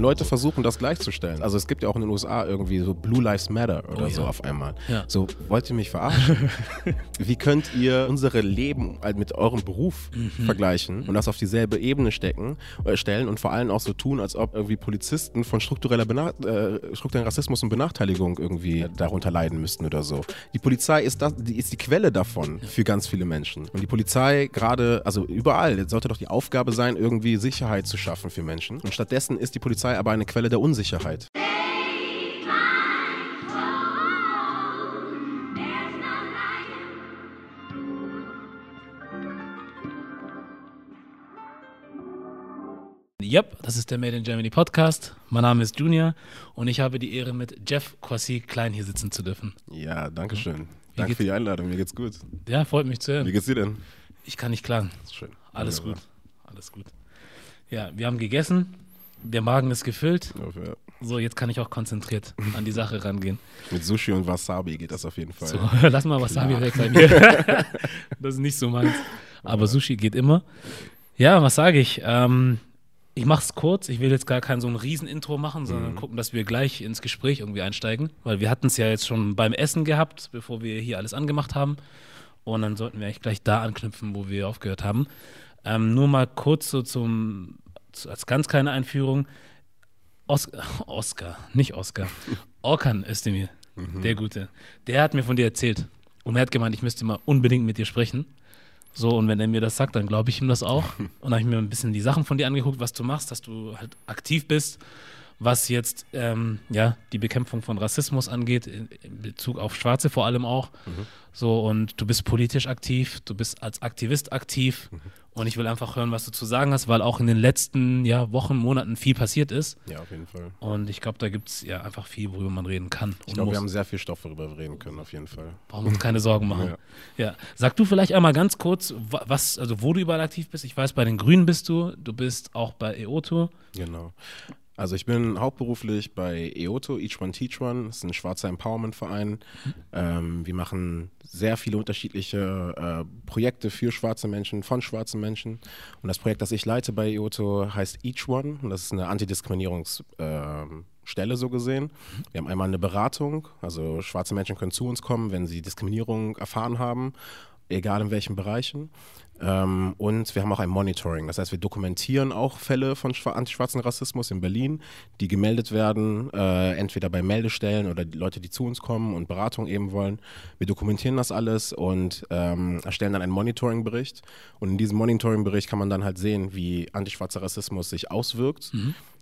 Und Leute versuchen das gleichzustellen. Also es gibt ja auch in den USA irgendwie so Blue Lives Matter oder Oh so ja. auf einmal. Ja. So, wollt ihr mich verarschen? Wie könnt ihr unsere Leben halt mit eurem Beruf Mhm. vergleichen und das auf dieselbe Ebene stecken, äh, stellen und vor allem auch so tun, als ob irgendwie Polizisten von struktureller Bena äh, strukturellen Rassismus und Benachteiligung irgendwie darunter leiden müssten oder so. Die Polizei ist, das, die, ist die Quelle davon für ganz viele Menschen. Und die Polizei gerade, also überall, sollte doch die Aufgabe sein, irgendwie Sicherheit zu schaffen für Menschen. Und stattdessen ist die Polizei aber eine Quelle der Unsicherheit. Yep, das ist der Made in Germany Podcast. Mein Name ist Junior und ich habe die Ehre, mit Jeff Kwasi Klein hier sitzen zu dürfen. Ja, danke schön. Danke für die Einladung, mir geht's gut. Ja, freut mich zu Wie hören. geht's dir denn? Ich kann nicht klagen. Schön. Alles Wunderbar. gut. Alles gut. Ja, wir haben gegessen. Der Magen ist gefüllt. Ja, So, jetzt kann ich auch konzentriert an die Sache rangehen. Mit Sushi und Wasabi geht das auf jeden Fall. So, lass mal Wasabi weg bei mir. das ist nicht so meins. Aber Sushi geht immer. Ja, was sage ich? Ähm, ich mache es kurz. Ich will jetzt gar kein so ein Riesen-Intro machen, sondern gucken, dass wir gleich ins Gespräch irgendwie einsteigen. Weil wir hatten es ja jetzt schon beim Essen gehabt, bevor wir hier alles angemacht haben. Und dann sollten wir eigentlich gleich da anknüpfen, wo wir aufgehört haben. Ähm, nur mal kurz so zum, zu, als ganz kleine Einführung. Os Oscar, nicht Oscar. Orkan Özdemir, der Gute. Der hat mir von dir erzählt. Und er hat gemeint, ich müsste mal unbedingt mit dir sprechen. So, und wenn er mir das sagt, dann glaube ich ihm das auch. Und dann habe ich mir ein bisschen die Sachen von dir angeguckt, was du machst, dass du halt aktiv bist, was jetzt ähm, ja, die Bekämpfung von Rassismus angeht, in, in Bezug auf Schwarze vor allem auch. So, und du bist politisch aktiv, du bist als Aktivist aktiv. Und ich will einfach hören, was du zu sagen hast, weil auch in den letzten ja, Wochen, Monaten viel passiert ist. Ja, auf jeden Fall. Und ich glaube, da gibt es ja einfach viel, worüber man reden kann. Ich glaube, wir haben sehr viel Stoff, worüber wir reden können, auf jeden Fall. Brauchen wir uns keine Sorgen machen. Ja. Sag du vielleicht einmal ganz kurz, wa- was, also wo du überall aktiv bist. Ich weiß, bei den Grünen bist du, du bist auch bei EOTO. Genau. Also ich bin hauptberuflich bei EOTO, Each One Teach One. Das ist ein schwarzer Empowerment-Verein. Ähm, wir machen sehr viele unterschiedliche äh, Projekte für schwarze Menschen, von schwarzen Menschen. Und das Projekt, das ich leite bei EOTO, heißt Each One. Und das ist eine Antidiskriminierungsstelle Stelle so gesehen. Wir haben einmal eine Beratung, also schwarze Menschen können zu uns kommen, wenn sie Diskriminierung erfahren haben, egal in welchen Bereichen. Ähm, und wir haben auch ein Monitoring, das heißt, wir dokumentieren auch Fälle von schwa- antischwarzen Rassismus in Berlin, die gemeldet werden, äh, entweder bei Meldestellen oder die Leute, die zu uns kommen und Beratung eben wollen. Wir dokumentieren das alles und ähm, erstellen dann einen Monitoring-Bericht. Und in diesem Monitoring-Bericht kann man dann halt sehen, wie antischwarzer Rassismus sich auswirkt.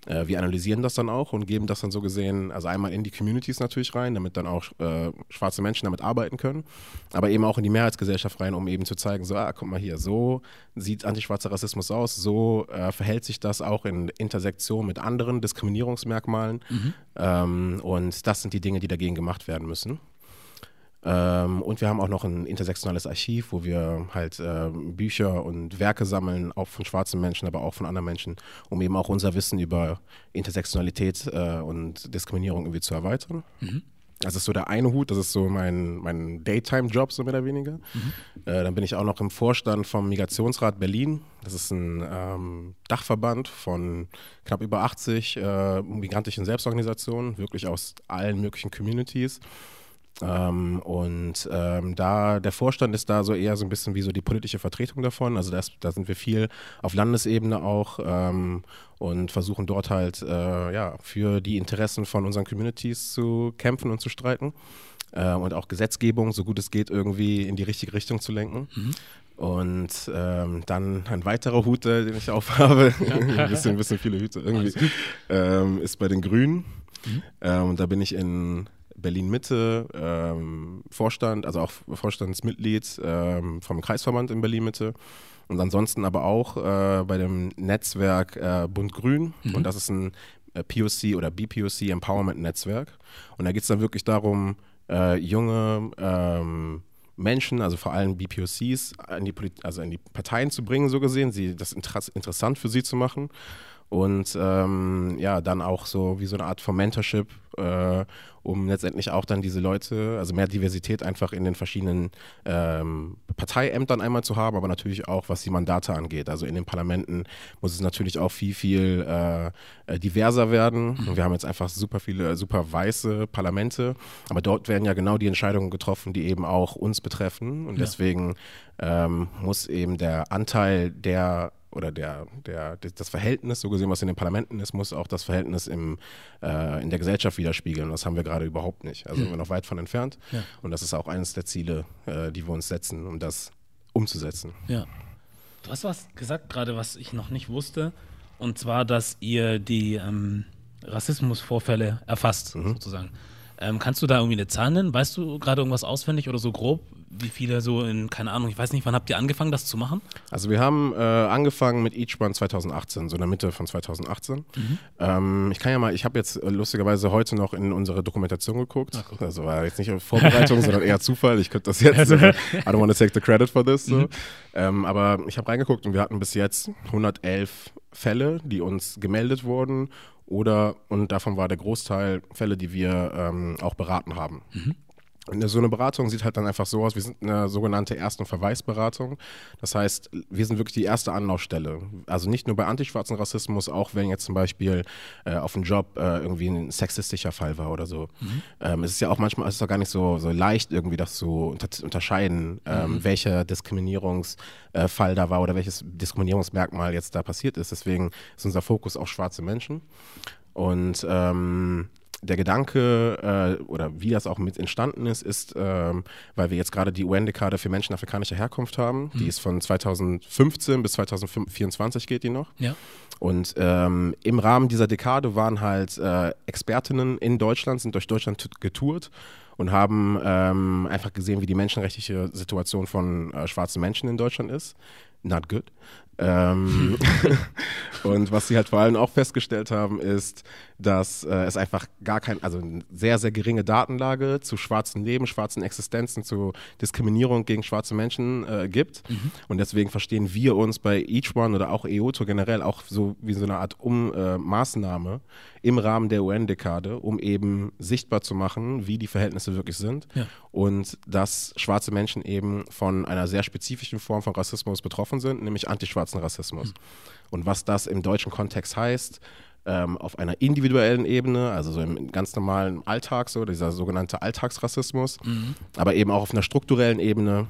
Äh, wir analysieren das dann auch und geben das dann so gesehen, also einmal in die Communities natürlich rein, damit dann auch äh, schwarze Menschen damit arbeiten können, aber eben auch in die Mehrheitsgesellschaft rein, um eben zu zeigen, so, ah, guck mal hier, so sieht antischwarzer Rassismus aus, so äh, verhält sich das auch in Intersektion mit anderen Diskriminierungsmerkmalen ähm, und das sind die Dinge, die dagegen gemacht werden müssen. Ähm, und wir haben auch noch ein intersektionales Archiv, wo wir halt ähm, Bücher und Werke sammeln, auch von schwarzen Menschen, aber auch von anderen Menschen, um eben auch unser Wissen über Intersektionalität äh, und Diskriminierung irgendwie zu erweitern. Das ist so der eine Hut, das ist so mein, mein Daytime-Job, so mehr oder weniger. Äh, dann bin ich auch noch im Vorstand vom Migrationsrat Berlin. Das ist ein ähm, Dachverband von knapp über 80 äh, migrantischen Selbstorganisationen, wirklich aus allen möglichen Communities. Ähm, und ähm, da der Vorstand ist da so eher so ein bisschen wie so die politische Vertretung davon. Also das, da sind wir viel auf Landesebene auch ähm, und versuchen dort halt äh, ja, für die Interessen von unseren Communities zu kämpfen und zu streiten. Äh, und auch Gesetzgebung, so gut es geht, irgendwie in die richtige Richtung zu lenken. Und ähm, dann ein weiterer Hut, äh, den ich aufhabe, ein, bisschen, ein bisschen viele Hüte irgendwie, ähm, ist bei den Grünen. Ähm, und da bin ich in Berlin-Mitte ähm, Vorstand, also auch Vorstandsmitglied ähm, vom Kreisverband in Berlin-Mitte. Und ansonsten aber auch äh, bei dem Netzwerk äh, Bund Grün. Und das ist ein äh, POC oder BPOC Empowerment Netzwerk. Und da geht es dann wirklich darum, äh, junge ähm, Menschen, also vor allem BPOCs, in die, Polit also in die Parteien zu bringen, so gesehen, sie, das Interess interessant für sie zu machen. Und ähm, ja, dann auch so wie so eine Art von Mentorship, äh, um letztendlich auch dann diese Leute, also mehr Diversität einfach in den verschiedenen ähm, Parteiämtern einmal zu haben, aber natürlich auch, was die Mandate angeht. Also in den Parlamenten muss es natürlich auch viel, viel äh, äh diverser werden. Und wir haben jetzt einfach super viele, super weiße Parlamente, aber dort werden ja genau die Entscheidungen getroffen, die eben auch uns betreffen. Und ja. deswegen ähm, muss eben der Anteil der oder der, der, das Verhältnis, so gesehen, was in den Parlamenten ist, muss auch das Verhältnis im, äh, in der Gesellschaft widerspiegeln. Das haben wir gerade überhaupt nicht. Also mhm. sind wir noch weit von entfernt. Ja. Und das ist auch eines der Ziele, äh, die wir uns setzen, um das umzusetzen. Ja. Du hast was gesagt gerade, was ich noch nicht wusste. Und zwar, dass ihr die ähm, Rassismusvorfälle erfasst, mhm. sozusagen. Ähm, kannst du da irgendwie eine Zahl nennen? Weißt du gerade irgendwas auswendig oder so grob, wie viele so in, keine Ahnung, ich weiß nicht, wann habt ihr angefangen, das zu machen? Also wir haben äh, angefangen mit Each One 2018, so in der Mitte von 2018. Mhm. Ähm, ich kann ja mal, ich habe jetzt äh, lustigerweise heute noch in unsere Dokumentation geguckt. Ach, okay. Also war jetzt nicht Vorbereitung, sondern eher Zufall. Ich könnte das jetzt, also, I don't want to take the credit for this. So. Mhm. Ähm, aber ich habe reingeguckt und wir hatten bis jetzt 111 Fälle, die uns gemeldet wurden oder, und davon war der Großteil Fälle, die wir ähm, auch beraten haben. Mhm. So eine Beratung sieht halt dann einfach so aus, wir sind eine sogenannte Erst- und Verweisberatung. Das heißt, wir sind wirklich die erste Anlaufstelle. Also nicht nur bei antischwarzen Rassismus, auch wenn jetzt zum Beispiel äh, auf dem Job äh, irgendwie ein sexistischer Fall war oder so. Mhm. Ähm, es ist ja auch manchmal, es ist auch gar nicht so, so leicht irgendwie das zu unter unterscheiden, ähm, mhm. welcher Diskriminierungsfall äh, da war oder welches Diskriminierungsmerkmal jetzt da passiert ist. Deswegen ist unser Fokus auch schwarze Menschen. Und ähm, der Gedanke äh, oder wie das auch mit entstanden ist, ist, ähm, weil wir jetzt gerade die UN-Dekade für Menschen afrikanischer Herkunft haben. Mhm. Die ist von 2015 bis 2024 geht die noch. Ja. Und ähm, im Rahmen dieser Dekade waren halt äh, Expertinnen in Deutschland, sind durch Deutschland getourt und haben ähm, einfach gesehen, wie die menschenrechtliche Situation von äh, schwarzen Menschen in Deutschland ist. Not good. Ähm, und was sie halt vor allem auch festgestellt haben, ist, dass äh, es einfach gar kein, also eine sehr, sehr geringe Datenlage zu schwarzen Leben, schwarzen Existenzen, zu Diskriminierung gegen schwarze Menschen äh, gibt. Mhm. Und deswegen verstehen wir uns bei Each One oder auch EOTO generell auch so wie so eine Art um, äh, im Rahmen der UN-Dekade, um eben sichtbar zu machen, wie die Verhältnisse wirklich sind ja. und dass schwarze Menschen eben von einer sehr spezifischen Form von Rassismus betroffen sind, nämlich antischwarzen Rassismus. Mhm. Und was das im deutschen Kontext heißt, ähm, auf einer individuellen Ebene, also so im ganz normalen Alltag, so dieser sogenannte Alltagsrassismus, mhm. aber eben auch auf einer strukturellen Ebene.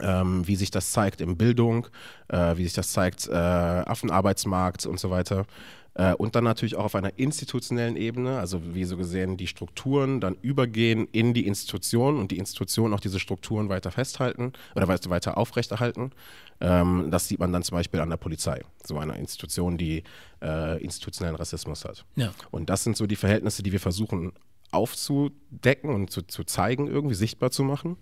Ähm, wie sich das zeigt in Bildung, äh, wie sich das zeigt äh, auf dem Arbeitsmarkt und so weiter. Äh, und dann natürlich auch auf einer institutionellen Ebene, also wie so gesehen die Strukturen dann übergehen in die Institutionen und die Institutionen auch diese Strukturen weiter festhalten oder weiter aufrechterhalten. Ähm, das sieht man dann zum Beispiel an der Polizei, so einer Institution, die äh, institutionellen Rassismus hat. Ja. Und das sind so die Verhältnisse, die wir versuchen aufzudecken und zu, zu zeigen, irgendwie sichtbar zu machen.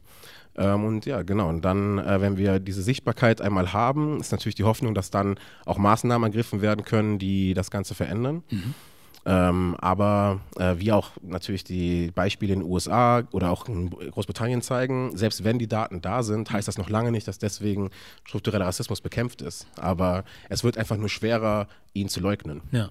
Ähm, und ja, genau. Und dann, äh, wenn wir diese Sichtbarkeit einmal haben, ist natürlich die Hoffnung, dass dann auch Maßnahmen ergriffen werden können, die das Ganze verändern. Mhm. Ähm, aber äh, wie auch natürlich die Beispiele in den USA oder auch in Großbritannien zeigen, selbst wenn die Daten da sind, heißt das noch lange nicht, dass deswegen struktureller Rassismus bekämpft ist. Aber es wird einfach nur schwerer, ihn zu leugnen. Ja.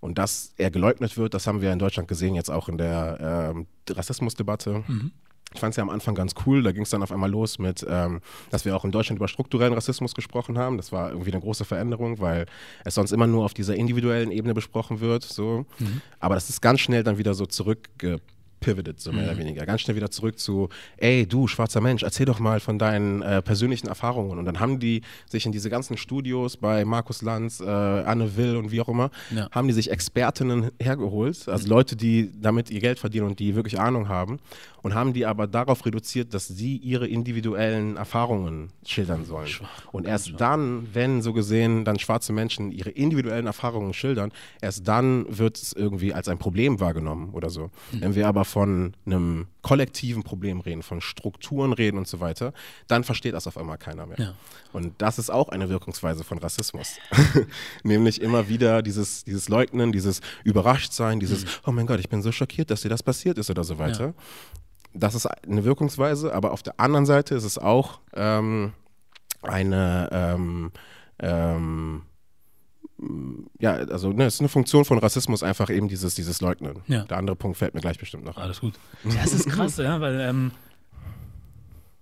Und dass er geleugnet wird, das haben wir in Deutschland gesehen, jetzt auch in der äh, Rassismusdebatte. Mhm. Ich fand es ja am Anfang ganz cool. Da ging es dann auf einmal los mit, ähm, dass wir auch in Deutschland über strukturellen Rassismus gesprochen haben. Das war irgendwie eine große Veränderung, weil es sonst immer nur auf dieser individuellen Ebene besprochen wird. So. Mhm. Aber das ist ganz schnell dann wieder so zurückge pivoted, so mehr mhm. oder weniger. Ganz schnell wieder zurück zu, ey, du, schwarzer Mensch, erzähl doch mal von deinen äh, persönlichen Erfahrungen. Und dann haben die sich in diese ganzen Studios bei Markus Lanz, äh, Anne Will und wie auch immer, ja. haben die sich Expertinnen hergeholt, also mhm. Leute, die damit ihr Geld verdienen und die wirklich Ahnung haben und haben die aber darauf reduziert, dass sie ihre individuellen Erfahrungen schildern sollen. Schwach, und erst schwach. dann, wenn so gesehen dann schwarze Menschen ihre individuellen Erfahrungen schildern, erst dann wird es irgendwie als ein Problem wahrgenommen oder so. Mhm. Wenn wir aber von einem kollektiven Problem reden, von Strukturen reden und so weiter, dann versteht das auf einmal keiner mehr. Ja. Und das ist auch eine Wirkungsweise von Rassismus. Nämlich immer wieder dieses, dieses Leugnen, dieses Überraschtsein, dieses, mhm. oh mein Gott, ich bin so schockiert, dass dir das passiert ist oder so weiter. Ja das ist eine Wirkungsweise, aber auf der anderen Seite ist es auch ähm, eine, ähm, ähm, ja, also ne, es ist eine Funktion von Rassismus einfach eben dieses, dieses Leugnen. Ja. Der andere Punkt fällt mir gleich bestimmt noch. Alles gut. Ja, es ist krass, ja, weil ähm,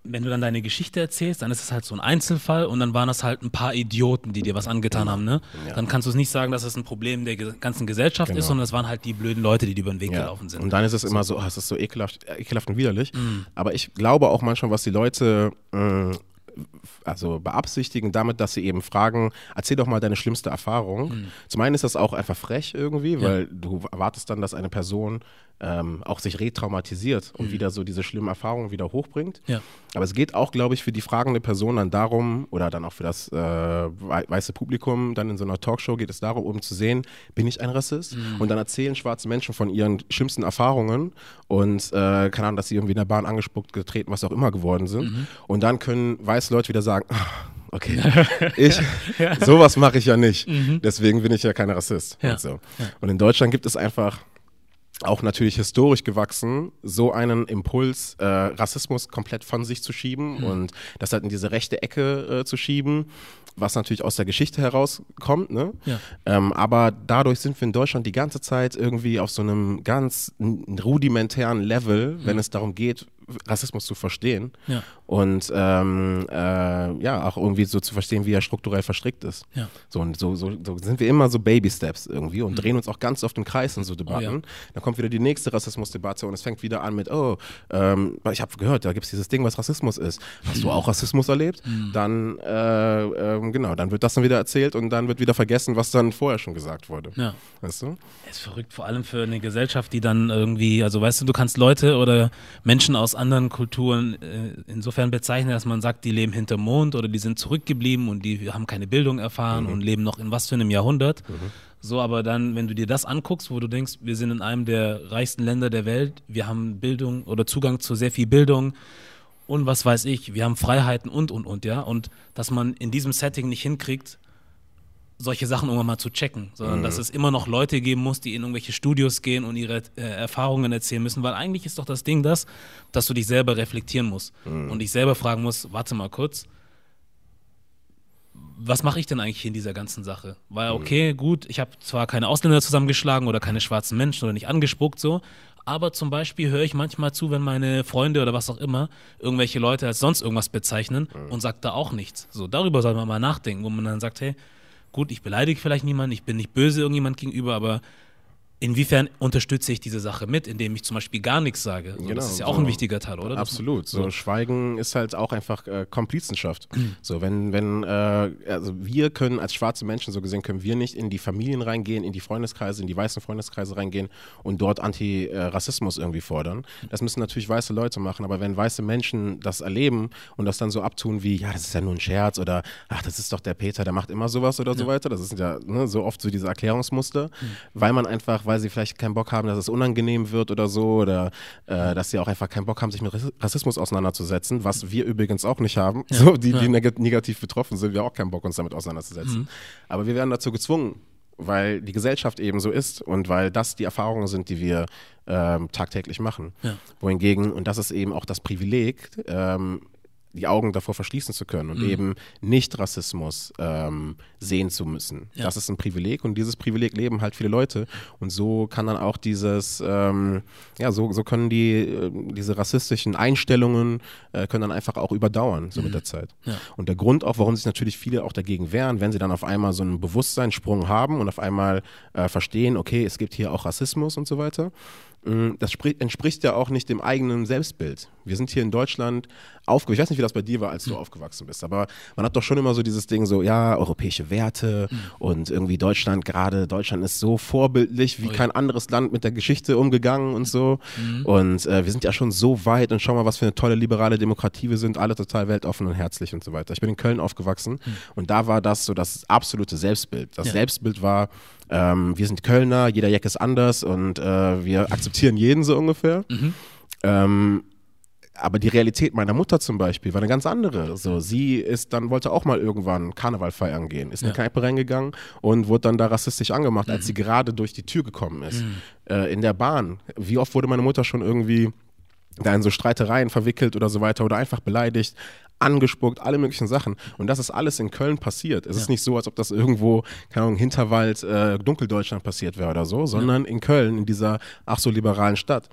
wenn du dann deine Geschichte erzählst, dann ist es halt so ein Einzelfall und dann waren das halt ein paar Idioten, die dir was angetan haben, ne? Ja. Dann kannst du es nicht sagen, dass es ein Problem der ganzen Gesellschaft Genau. ist, sondern es waren halt die blöden Leute, die dir über den Weg Ja. gelaufen sind. Und dann ist es immer so, oh, es ist so ekelhaft, äh, ekelhaft und widerlich. Mhm. Aber ich glaube auch manchmal, was die Leute äh, also beabsichtigen damit, dass sie eben fragen, erzähl doch mal deine schlimmste Erfahrung. Mhm. Zum einen ist das auch einfach frech irgendwie, weil du erwartest dann, dass eine Person ähm, auch sich retraumatisiert und wieder so diese schlimmen Erfahrungen wieder hochbringt. Mhm. Ja. Aber es geht auch, glaube ich, für die fragende Person dann darum, oder dann auch für das äh, wei- weiße Publikum, dann in so einer Talkshow geht es darum, um zu sehen, bin ich ein Rassist? Und dann erzählen schwarze Menschen von ihren schlimmsten Erfahrungen und äh, keine Ahnung, dass sie irgendwie in der Bahn angespuckt, getreten, was auch immer geworden sind. Und dann können weiße Leute wieder sagen, ah, okay, ich, sowas mache ich ja nicht. Deswegen bin ich ja kein Rassist. Ja. Und, so. und in Deutschland gibt es einfach auch natürlich historisch gewachsen, so einen Impuls, äh, Rassismus komplett von sich zu schieben und das halt in diese rechte Ecke äh, zu schieben, was natürlich aus der Geschichte herauskommt. Ne? Ja. Ähm, aber dadurch sind wir in Deutschland die ganze Zeit irgendwie auf so einem ganz rudimentären Level, wenn es darum geht, Rassismus zu verstehen Ja. und ähm, äh, ja, auch irgendwie so zu verstehen, wie er strukturell verstrickt ist. Ja. So, und so, so, so sind wir immer so Baby-Steps irgendwie und drehen uns auch ganz oft im Kreis in so Debatten. ja. Dann kommt wieder die nächste Rassismusdebatte und es fängt wieder an mit, oh, ähm, ich habe gehört, da gibt es dieses Ding, was Rassismus ist. Hast du auch Rassismus erlebt? Dann, äh, ähm, genau, dann wird das dann wieder erzählt und dann wird wieder vergessen, was dann vorher schon gesagt wurde. Ja. Weißt du? Es ist verrückt, vor allem für eine Gesellschaft, die dann irgendwie, also weißt du, du kannst Leute oder Menschen aus anderen Kulturen äh, insofern bezeichnen, dass man sagt, die leben hinterm Mond oder die sind zurückgeblieben und die haben keine Bildung erfahren und leben noch in was für einem Jahrhundert. So, aber dann, wenn du dir das anguckst, wo du denkst, wir sind in einem der reichsten Länder der Welt, wir haben Bildung oder Zugang zu sehr viel Bildung und was weiß ich, wir haben Freiheiten und, und, und, ja. Und dass man in diesem Setting nicht hinkriegt, solche Sachen irgendwann mal zu checken, sondern dass es immer noch Leute geben muss, die in irgendwelche Studios gehen und ihre äh, Erfahrungen erzählen müssen, weil eigentlich ist doch das Ding das, dass du dich selber reflektieren musst und dich selber fragen musst, warte mal kurz, was mache ich denn eigentlich in dieser ganzen Sache? Weil, okay, gut, ich habe zwar keine Ausländer zusammengeschlagen oder keine schwarzen Menschen oder nicht angespuckt so, aber zum Beispiel höre ich manchmal zu, wenn meine Freunde oder was auch immer irgendwelche Leute als sonst irgendwas bezeichnen und sagt da auch nichts. So, darüber soll man mal nachdenken, wo man dann sagt, hey, gut, ich beleidige vielleicht niemanden, ich bin nicht böse irgendjemand gegenüber, aber inwiefern unterstütze ich diese Sache mit, indem ich zum Beispiel gar nichts sage? So, Genau, das ist ja auch so. ein wichtiger Teil, oder? Absolut. So, Schweigen ist halt auch einfach äh, Komplizenschaft. so, wenn, wenn, äh, also wir können als schwarze Menschen so gesehen, können wir nicht in die Familien reingehen, in die Freundeskreise, in die weißen Freundeskreise reingehen und dort Anti-Rassismus irgendwie fordern. Das müssen natürlich weiße Leute machen, aber wenn weiße Menschen das erleben und das dann so abtun wie, ja, das ist ja nur ein Scherz oder ach, das ist doch der Peter, der macht immer sowas oder so weiter. Das ist ja ne, so oft so diese Erklärungsmuster, weil man einfach, weil sie vielleicht keinen Bock haben, dass es unangenehm wird oder so oder äh, dass sie auch einfach keinen Bock haben, sich mit Rass- Rassismus auseinanderzusetzen, was wir übrigens auch nicht haben. so, die, die neg negativ betroffen sind, wir haben auch keinen Bock, uns damit auseinanderzusetzen. Aber wir werden dazu gezwungen, weil die Gesellschaft eben so ist und weil das die Erfahrungen sind, die wir ähm, tagtäglich machen. Ja. Wohingegen, und das ist eben auch das Privileg, ähm, die Augen davor verschließen zu können und eben nicht Rassismus ähm, sehen zu müssen. Ja. Das ist ein Privileg und dieses Privileg leben halt viele Leute und so kann dann auch dieses, ähm, ja, so, so können die, äh, diese rassistischen Einstellungen äh, können dann einfach auch überdauern, so mit der Zeit. Ja. Und der Grund auch, warum sich natürlich viele auch dagegen wehren, wenn sie dann auf einmal so einen Bewusstseinssprung haben und auf einmal äh, verstehen, okay, es gibt hier auch Rassismus und so weiter, mh, das spri- entspricht ja auch nicht dem eigenen Selbstbild. Wir sind hier in Deutschland aufgewachsen. Ich weiß nicht, wie das bei dir war, als du aufgewachsen bist, aber man hat doch schon immer so dieses Ding so, ja, europäische Werte und irgendwie Deutschland, gerade Deutschland ist so vorbildlich wie kein anderes Land mit der Geschichte umgegangen und so. Und äh, wir sind ja schon so weit und schau mal, was für eine tolle liberale Demokratie wir sind, alle total weltoffen und herzlich und so weiter. Ich bin in Köln aufgewachsen und da war das so das absolute Selbstbild. Das Ja. Selbstbild war, ähm, wir sind Kölner, jeder Jack ist anders und äh, wir akzeptieren jeden so ungefähr. Ähm, aber die Realität meiner Mutter zum Beispiel war eine ganz andere. So, sie ist dann, wollte auch mal irgendwann Karneval feiern gehen, ist in eine Ja. Kneipe reingegangen und wurde dann da rassistisch angemacht, als sie gerade durch die Tür gekommen ist. Äh, in der Bahn. Wie oft wurde meine Mutter schon irgendwie da in so Streitereien verwickelt oder so weiter oder einfach beleidigt, angespuckt, alle möglichen Sachen. Und das ist alles in Köln passiert. Es ja. ist nicht so, als ob das irgendwo, keine Ahnung, Hinterwald, äh, Dunkeldeutschland passiert wäre oder so, sondern ja. in Köln, in dieser ach so liberalen Stadt.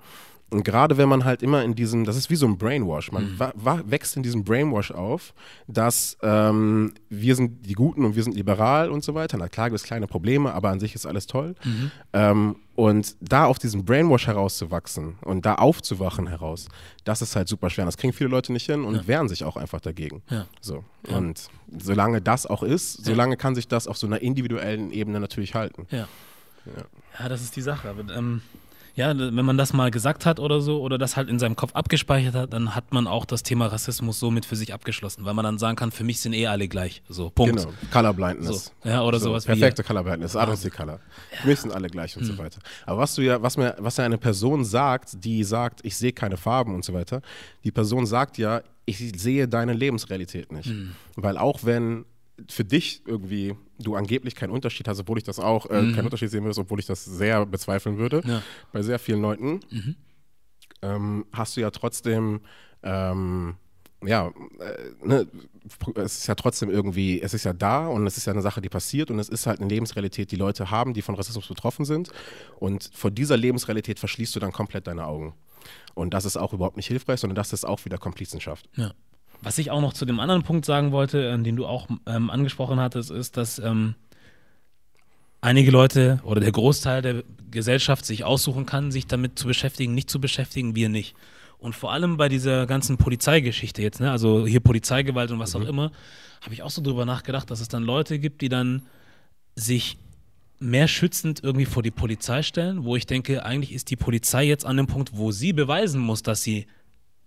Und gerade wenn man halt immer in diesem, das ist wie so ein Brainwash, man mhm. wächst in diesem Brainwash auf, dass ähm, wir sind die Guten und wir sind liberal und so weiter. Na klar gibt es kleine Probleme, aber an sich ist alles toll. Mhm. Ähm, und da auf diesem Brainwash herauszuwachsen und da aufzuwachen heraus, das ist halt super schwer. Das kriegen viele Leute nicht hin und ja. wehren sich auch einfach dagegen. Ja. So. Ja. Und solange das auch ist, solange kann sich das auf so einer individuellen Ebene natürlich halten. Ja. Ja, das ist die Sache. Aber, ähm ja, wenn man das mal gesagt hat oder so oder das halt in seinem Kopf abgespeichert hat, dann hat man auch das Thema Rassismus somit für sich abgeschlossen, weil man dann sagen kann, für mich sind eh alle gleich. So, Punkt. Genau, Colorblindness. So, ja, oder so, sowas perfekte wie. Perfekte Colorblindness, see color. Für mich sind alle gleich und hm. so weiter. Aber was du ja, was mir, was ja eine Person sagt, die sagt, ich sehe keine Farben und so weiter, die Person sagt ja, ich sehe deine Lebensrealität nicht. Hm. Weil auch wenn für dich irgendwie du angeblich keinen Unterschied hast, obwohl ich das auch äh, mhm. keinen Unterschied sehen würde, obwohl ich das sehr bezweifeln würde, ja. bei sehr vielen Leuten, mhm. ähm, hast du ja trotzdem, ähm, ja, äh, ne, es ist ja trotzdem irgendwie, es ist ja da und es ist ja eine Sache, die passiert und es ist halt eine Lebensrealität, die Leute haben, die von Rassismus betroffen sind und vor dieser Lebensrealität verschließt du dann komplett deine Augen. Und das ist auch überhaupt nicht hilfreich, sondern das ist auch wieder Komplizenschaft. Ja. Was ich auch noch zu dem anderen Punkt sagen wollte, äh, den du auch ähm, angesprochen hattest, ist, dass ähm, einige Leute oder der Großteil der Gesellschaft sich aussuchen kann, sich damit zu beschäftigen, nicht zu beschäftigen, wir nicht. Und vor allem bei dieser ganzen Polizeigeschichte jetzt, ne, also hier Polizeigewalt und was mhm. auch immer, habe ich auch so drüber nachgedacht, dass es dann Leute gibt, die dann sich mehr schützend irgendwie vor die Polizei stellen, wo ich denke, eigentlich ist die Polizei jetzt an dem Punkt, wo sie beweisen muss, dass sie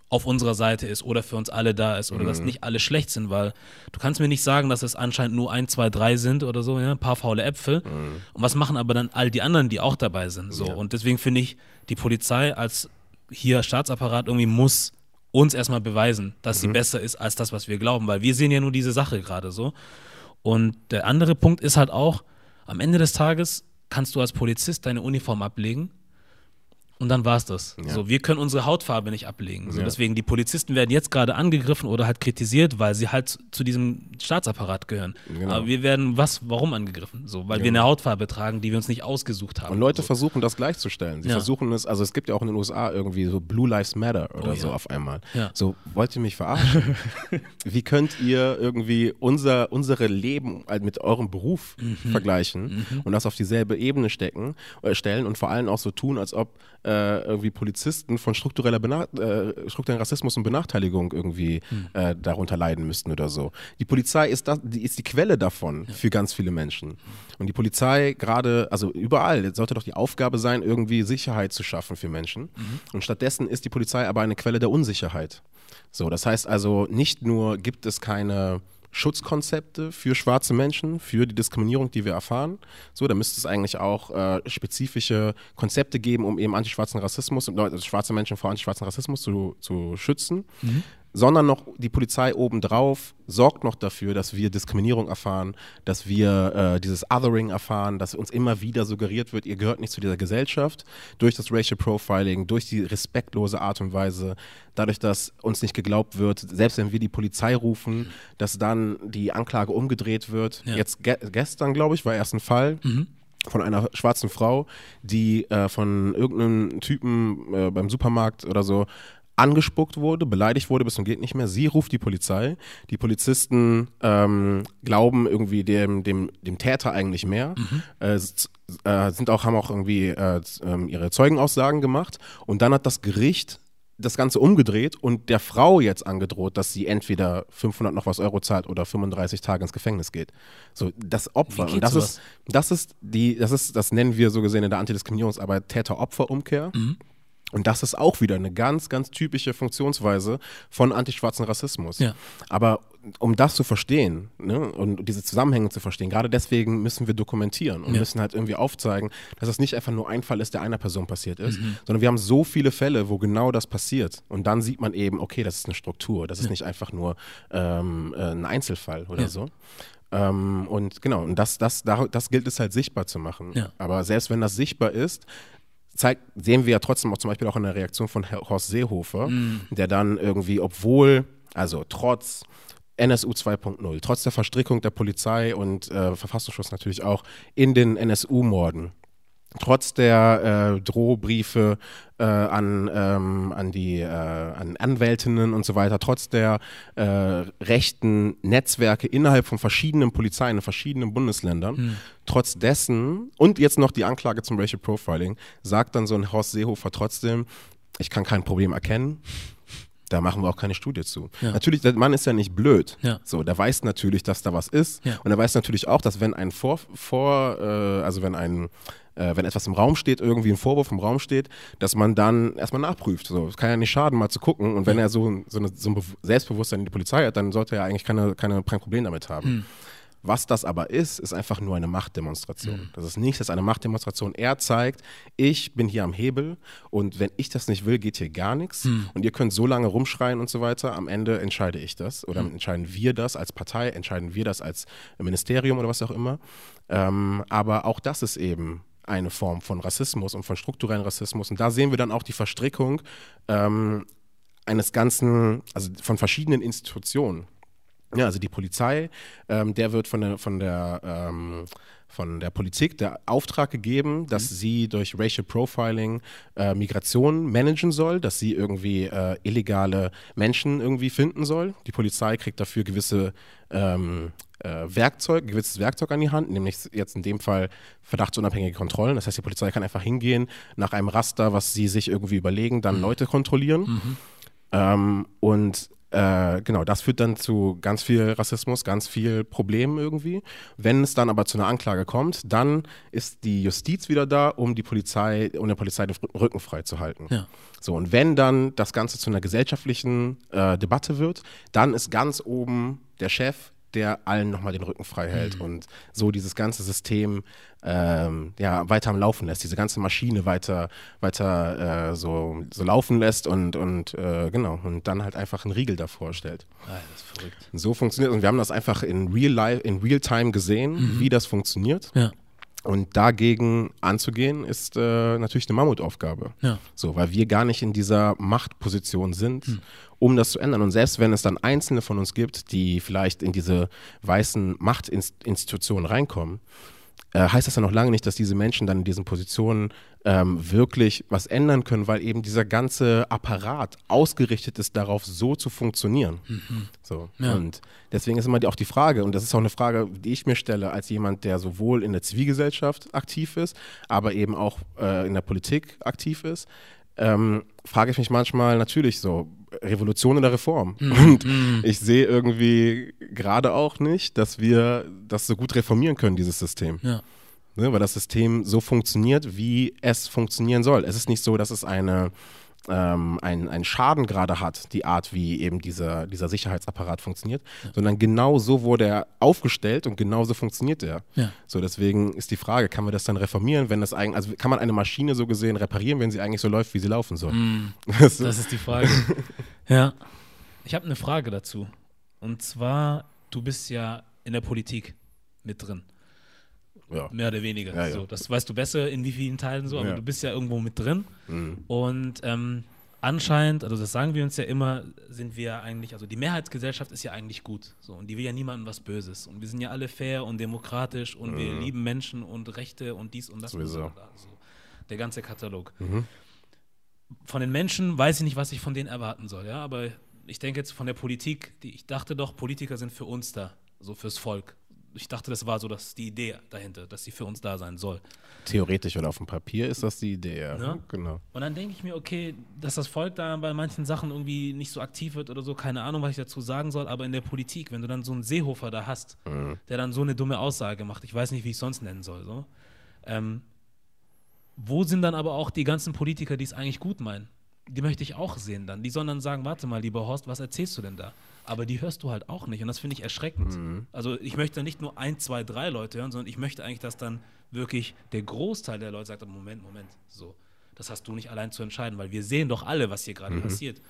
auf unserer Seite ist oder für uns alle da ist oder mhm. dass nicht alle schlecht sind, weil du kannst mir nicht sagen, dass es anscheinend nur ein, zwei, drei sind oder so, ja, ein paar faule Äpfel. Mhm. Und was machen aber dann all die anderen, die auch dabei sind? So. Ja. Und deswegen finde ich, die Polizei als hier Staatsapparat irgendwie muss uns erstmal beweisen, dass mhm. sie besser ist als das, was wir glauben, weil wir sehen ja nur diese Sache gerade so. Und der andere Punkt ist halt auch, am Ende des Tages kannst du als Polizist deine Uniform ablegen und dann war es das. Ja. So, wir können unsere Hautfarbe nicht ablegen. So, ja. Deswegen, die Polizisten werden jetzt gerade angegriffen oder halt kritisiert, weil sie halt zu diesem Staatsapparat gehören. Genau. Aber wir werden was, warum angegriffen? So, weil ja. wir eine Hautfarbe tragen, die wir uns nicht ausgesucht haben. Und Leute so. versuchen das gleichzustellen. Sie versuchen es, also es gibt ja auch in den USA irgendwie so Blue Lives Matter oder oh, so auf einmal. So, wollt ihr mich verarschen? Wie könnt ihr irgendwie unser, unsere Leben halt mit eurem Beruf mhm. vergleichen mhm. und das auf dieselbe Ebene stecken, äh, stellen und vor allem auch so tun, als ob äh, irgendwie Polizisten von struktureller äh, strukturellen Rassismus und Benachteiligung irgendwie mhm. äh, darunter leiden müssten oder so. Die Polizei ist, das, die, ist die Quelle davon ja. für ganz viele Menschen. Und die Polizei gerade, also überall, sollte doch die Aufgabe sein, irgendwie Sicherheit zu schaffen für Menschen. Mhm. Und stattdessen ist die Polizei aber eine Quelle der Unsicherheit. So, das heißt also, nicht nur gibt es keine Schutzkonzepte für schwarze Menschen, für die Diskriminierung, die wir erfahren. So, da müsste es eigentlich auch äh, spezifische Konzepte geben, um eben antischwarzen Rassismus und also schwarze Menschen vor antischwarzen Rassismus zu, zu schützen. Mhm sondern noch die Polizei obendrauf sorgt noch dafür, dass wir Diskriminierung erfahren, dass wir äh, dieses Othering erfahren, dass uns immer wieder suggeriert wird, ihr gehört nicht zu dieser Gesellschaft, durch das Racial Profiling, durch die respektlose Art und Weise, dadurch, dass uns nicht geglaubt wird, selbst wenn wir die Polizei rufen, dass dann die Anklage umgedreht wird. Ja. Jetzt ge gestern, glaube ich, war erst ein Fall. Mhm von einer schwarzen Frau, die äh, von irgendeinem Typen äh, beim Supermarkt oder so angespuckt wurde, beleidigt wurde bis zum geht nicht mehr. Sie ruft die Polizei. Die Polizisten ähm, glauben irgendwie dem, dem, dem Täter eigentlich mehr. Mhm. Äh, äh, sind auch, haben auch irgendwie äh, ähm, ihre Zeugenaussagen gemacht. Und dann hat das Gericht das Ganze umgedreht und der Frau jetzt angedroht, dass sie entweder 500 noch was Euro zahlt oder 35 Tage ins Gefängnis geht. So das Opfer und das ist das ist die das ist das nennen wir so gesehen in der Antidiskriminierungsarbeit Täter-Opfer-Umkehr. Mhm. Und das ist auch wieder eine ganz, ganz typische Funktionsweise von antischwarzen Rassismus. Ja. Aber um das zu verstehen ne, und diese Zusammenhänge zu verstehen, gerade deswegen müssen wir dokumentieren und ja. müssen halt irgendwie aufzeigen, dass es nicht einfach nur ein Fall ist, der einer Person passiert ist, mhm. sondern wir haben so viele Fälle, wo genau das passiert. Und dann sieht man eben, okay, das ist eine Struktur, das ist ja. nicht einfach nur ähm, äh, ein Einzelfall oder so. Ähm, und genau, und das, das, das gilt es halt sichtbar zu machen. Aber selbst wenn das sichtbar ist, zeigt, sehen wir ja trotzdem auch zum Beispiel auch in der Reaktion von Horst Seehofer, Mhm. der dann irgendwie, obwohl, also trotz NSU 2.0, trotz der Verstrickung der Polizei und äh, Verfassungsschutz natürlich auch in den NSU-Morden, trotz der äh, Drohbriefe äh, an, ähm, an die äh, an Anwältinnen und so weiter, trotz der äh, rechten Netzwerke innerhalb von verschiedenen Polizeien in verschiedenen Bundesländern, trotz dessen und jetzt noch die Anklage zum Racial Profiling, sagt dann so ein Horst Seehofer trotzdem, ich kann kein Problem erkennen. Da machen wir auch keine Studie zu. Ja. Natürlich, der Mann ist ja nicht blöd. Ja. So, der weiß natürlich, dass da was ist. Ja. Und er weiß natürlich auch, dass wenn ein Vor, vor äh, also wenn ein äh, wenn etwas im Raum steht, irgendwie ein Vorwurf im Raum steht, dass man dann erstmal nachprüft. So, es kann ja nicht schaden, mal zu gucken. Und wenn er so, so, eine, so ein Be- Selbstbewusstsein in die Polizei hat, dann sollte er eigentlich keine, keine, kein Problem damit haben. Was das aber ist, ist einfach nur eine Machtdemonstration. Das ist nichts, das ist eine Machtdemonstration. Er zeigt, ich bin hier am Hebel und wenn ich das nicht will, geht hier gar nichts. Und ihr könnt so lange rumschreien und so weiter. Am Ende entscheide ich das oder entscheiden wir das als Partei, entscheiden wir das als Ministerium oder was auch immer. Ähm, aber auch das ist eben eine Form von Rassismus und von strukturellen Rassismus. Und da sehen wir dann auch die Verstrickung ähm, eines ganzen, also von verschiedenen Institutionen. Ja, also die Polizei, ähm, der wird von der, von der, ähm, von der Politik der Auftrag gegeben, dass sie durch Racial Profiling äh, Migration managen soll, dass sie irgendwie äh, illegale Menschen irgendwie finden soll. Die Polizei kriegt dafür gewisse ähm, äh, Werkzeug, gewisses Werkzeug an die Hand, nämlich jetzt in dem Fall verdachtsunabhängige Kontrollen. Das heißt, die Polizei kann einfach hingehen, nach einem Raster, was sie sich irgendwie überlegen, dann Leute kontrollieren. Ähm, und äh, genau, das führt dann zu ganz viel Rassismus, ganz viel Problemen irgendwie. Wenn es dann aber zu einer Anklage kommt, dann ist die Justiz wieder da, um die Polizei, um der Polizei den Rücken frei zu halten. Ja. So, und wenn dann das Ganze zu einer gesellschaftlichen äh, Debatte wird, dann ist ganz oben der Chef, der allen nochmal den Rücken frei hält und so dieses ganze System ähm, ja, weiter am Laufen lässt, diese ganze Maschine weiter, weiter äh, so, so laufen lässt und, und äh, genau, und dann halt einfach einen Riegel davor stellt. Ah, das ist verrückt. So funktioniert und wir haben das einfach in real life, in real time gesehen, wie das funktioniert. Ja. Und dagegen anzugehen, ist äh, natürlich eine Mammutaufgabe. Ja. So, weil wir gar nicht in dieser Machtposition sind, um das zu ändern. Und selbst wenn es dann Einzelne von uns gibt, die vielleicht in diese weißen Machtinstitutionen reinkommen, äh, heißt das ja noch lange nicht, dass diese Menschen dann in diesen Positionen ähm, wirklich was ändern können, weil eben dieser ganze Apparat ausgerichtet ist darauf, so zu funktionieren. So. Ja. Und deswegen ist immer die, auch die Frage, und das ist auch eine Frage, die ich mir stelle, als jemand, der sowohl in der Zivilgesellschaft aktiv ist, aber eben auch äh, in der Politik aktiv ist, ähm, frage ich mich manchmal natürlich so, Revolution oder Reform? Und ich sehe irgendwie gerade auch nicht, dass wir das so gut reformieren können, dieses System. Ja. Ne, weil das System so funktioniert, wie es funktionieren soll. Es ist nicht so, dass es eine, ähm, ein, einen Schaden gerade hat, die Art, wie eben dieser, dieser Sicherheitsapparat funktioniert, sondern genau so wurde er aufgestellt und genau so funktioniert er. Ja. So, deswegen ist die Frage, kann man das dann reformieren, wenn das eigentlich, also kann man eine Maschine so gesehen reparieren, wenn sie eigentlich so läuft, wie sie laufen soll? Das Das ist die Frage. ja. Ich habe eine Frage dazu. Und zwar, du bist ja in der Politik mit drin. Ja. Mehr oder weniger. Ja. So, das weißt du besser, in wie vielen Teilen so, aber du bist ja irgendwo mit drin. Mhm. Und ähm, anscheinend, also das sagen wir uns ja immer, sind wir eigentlich, also die Mehrheitsgesellschaft ist ja eigentlich gut. So, und die will ja niemandem was Böses. Und wir sind ja alle fair und demokratisch und wir lieben Menschen und Rechte und dies und das und Mhm. Mhm. so. Also, der ganze Katalog. Von den Menschen weiß ich nicht, was ich von denen erwarten soll, ja, aber ich denke jetzt von der Politik, die, ich dachte doch, Politiker sind für uns da, so fürs Volk. Ich dachte, das war so das, die Idee dahinter, dass sie für uns da sein soll. Theoretisch oder auf dem Papier ist das die Idee, ja. Ja. Genau. Und dann denke ich mir, okay, dass das Volk da bei manchen Sachen irgendwie nicht so aktiv wird oder so, keine Ahnung, was ich dazu sagen soll, aber in der Politik, wenn du dann so einen Seehofer da hast, der dann so eine dumme Aussage macht, ich weiß nicht, wie ich es sonst nennen soll, so, ähm, wo sind dann aber auch die ganzen Politiker, die es eigentlich gut meinen? Die möchte ich auch sehen dann. Die sollen dann sagen, warte mal, lieber Horst, was erzählst du denn da? Aber die hörst du halt auch nicht und das finde ich erschreckend. Also ich möchte nicht nur ein, zwei, drei Leute hören, sondern ich möchte eigentlich, dass dann wirklich der Großteil der Leute sagt, Moment, Moment, so, das hast du nicht allein zu entscheiden, weil wir sehen doch alle, was hier gerade passiert.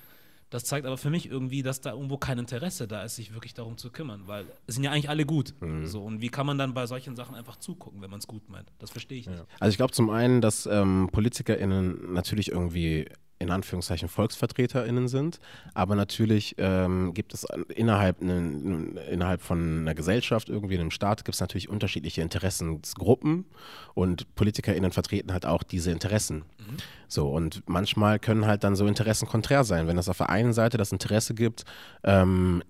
Das zeigt aber für mich irgendwie, dass da irgendwo kein Interesse da ist, sich wirklich darum zu kümmern, weil es sind ja eigentlich alle gut. Mhm. So, und wie kann man dann bei solchen Sachen einfach zugucken, wenn man es gut meint? Das verstehe ich nicht. Also ich glaube zum einen, dass ähm, PolitikerInnen natürlich irgendwie in Anführungszeichen VolksvertreterInnen sind, aber natürlich ähm, gibt es innerhalb, ne, innerhalb von einer Gesellschaft, irgendwie in einem Staat, gibt es natürlich unterschiedliche Interessensgruppen und PolitikerInnen vertreten halt auch diese Interessen. Mhm. So, und manchmal können halt dann so Interessen konträr sein. Wenn es auf der einen Seite das Interesse gibt, ähm,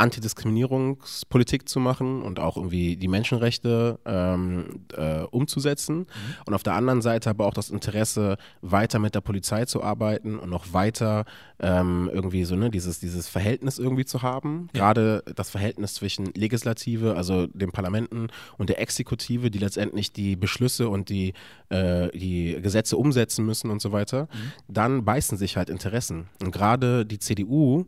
Antidiskriminierungspolitik zu machen und auch irgendwie die Menschenrechte ähm, äh, umzusetzen. Mhm. Und auf der anderen Seite aber auch das Interesse, weiter mit der Polizei zu arbeiten und noch weiter ähm, irgendwie so, ne, dieses, dieses Verhältnis irgendwie zu haben. Ja. Gerade das Verhältnis zwischen Legislative, also den Parlamenten und der Exekutive, die letztendlich die Beschlüsse und die, äh, die Gesetze umsetzen müssen und so weiter. Mhm. Dann beißen sich halt Interessen. Und gerade die CDU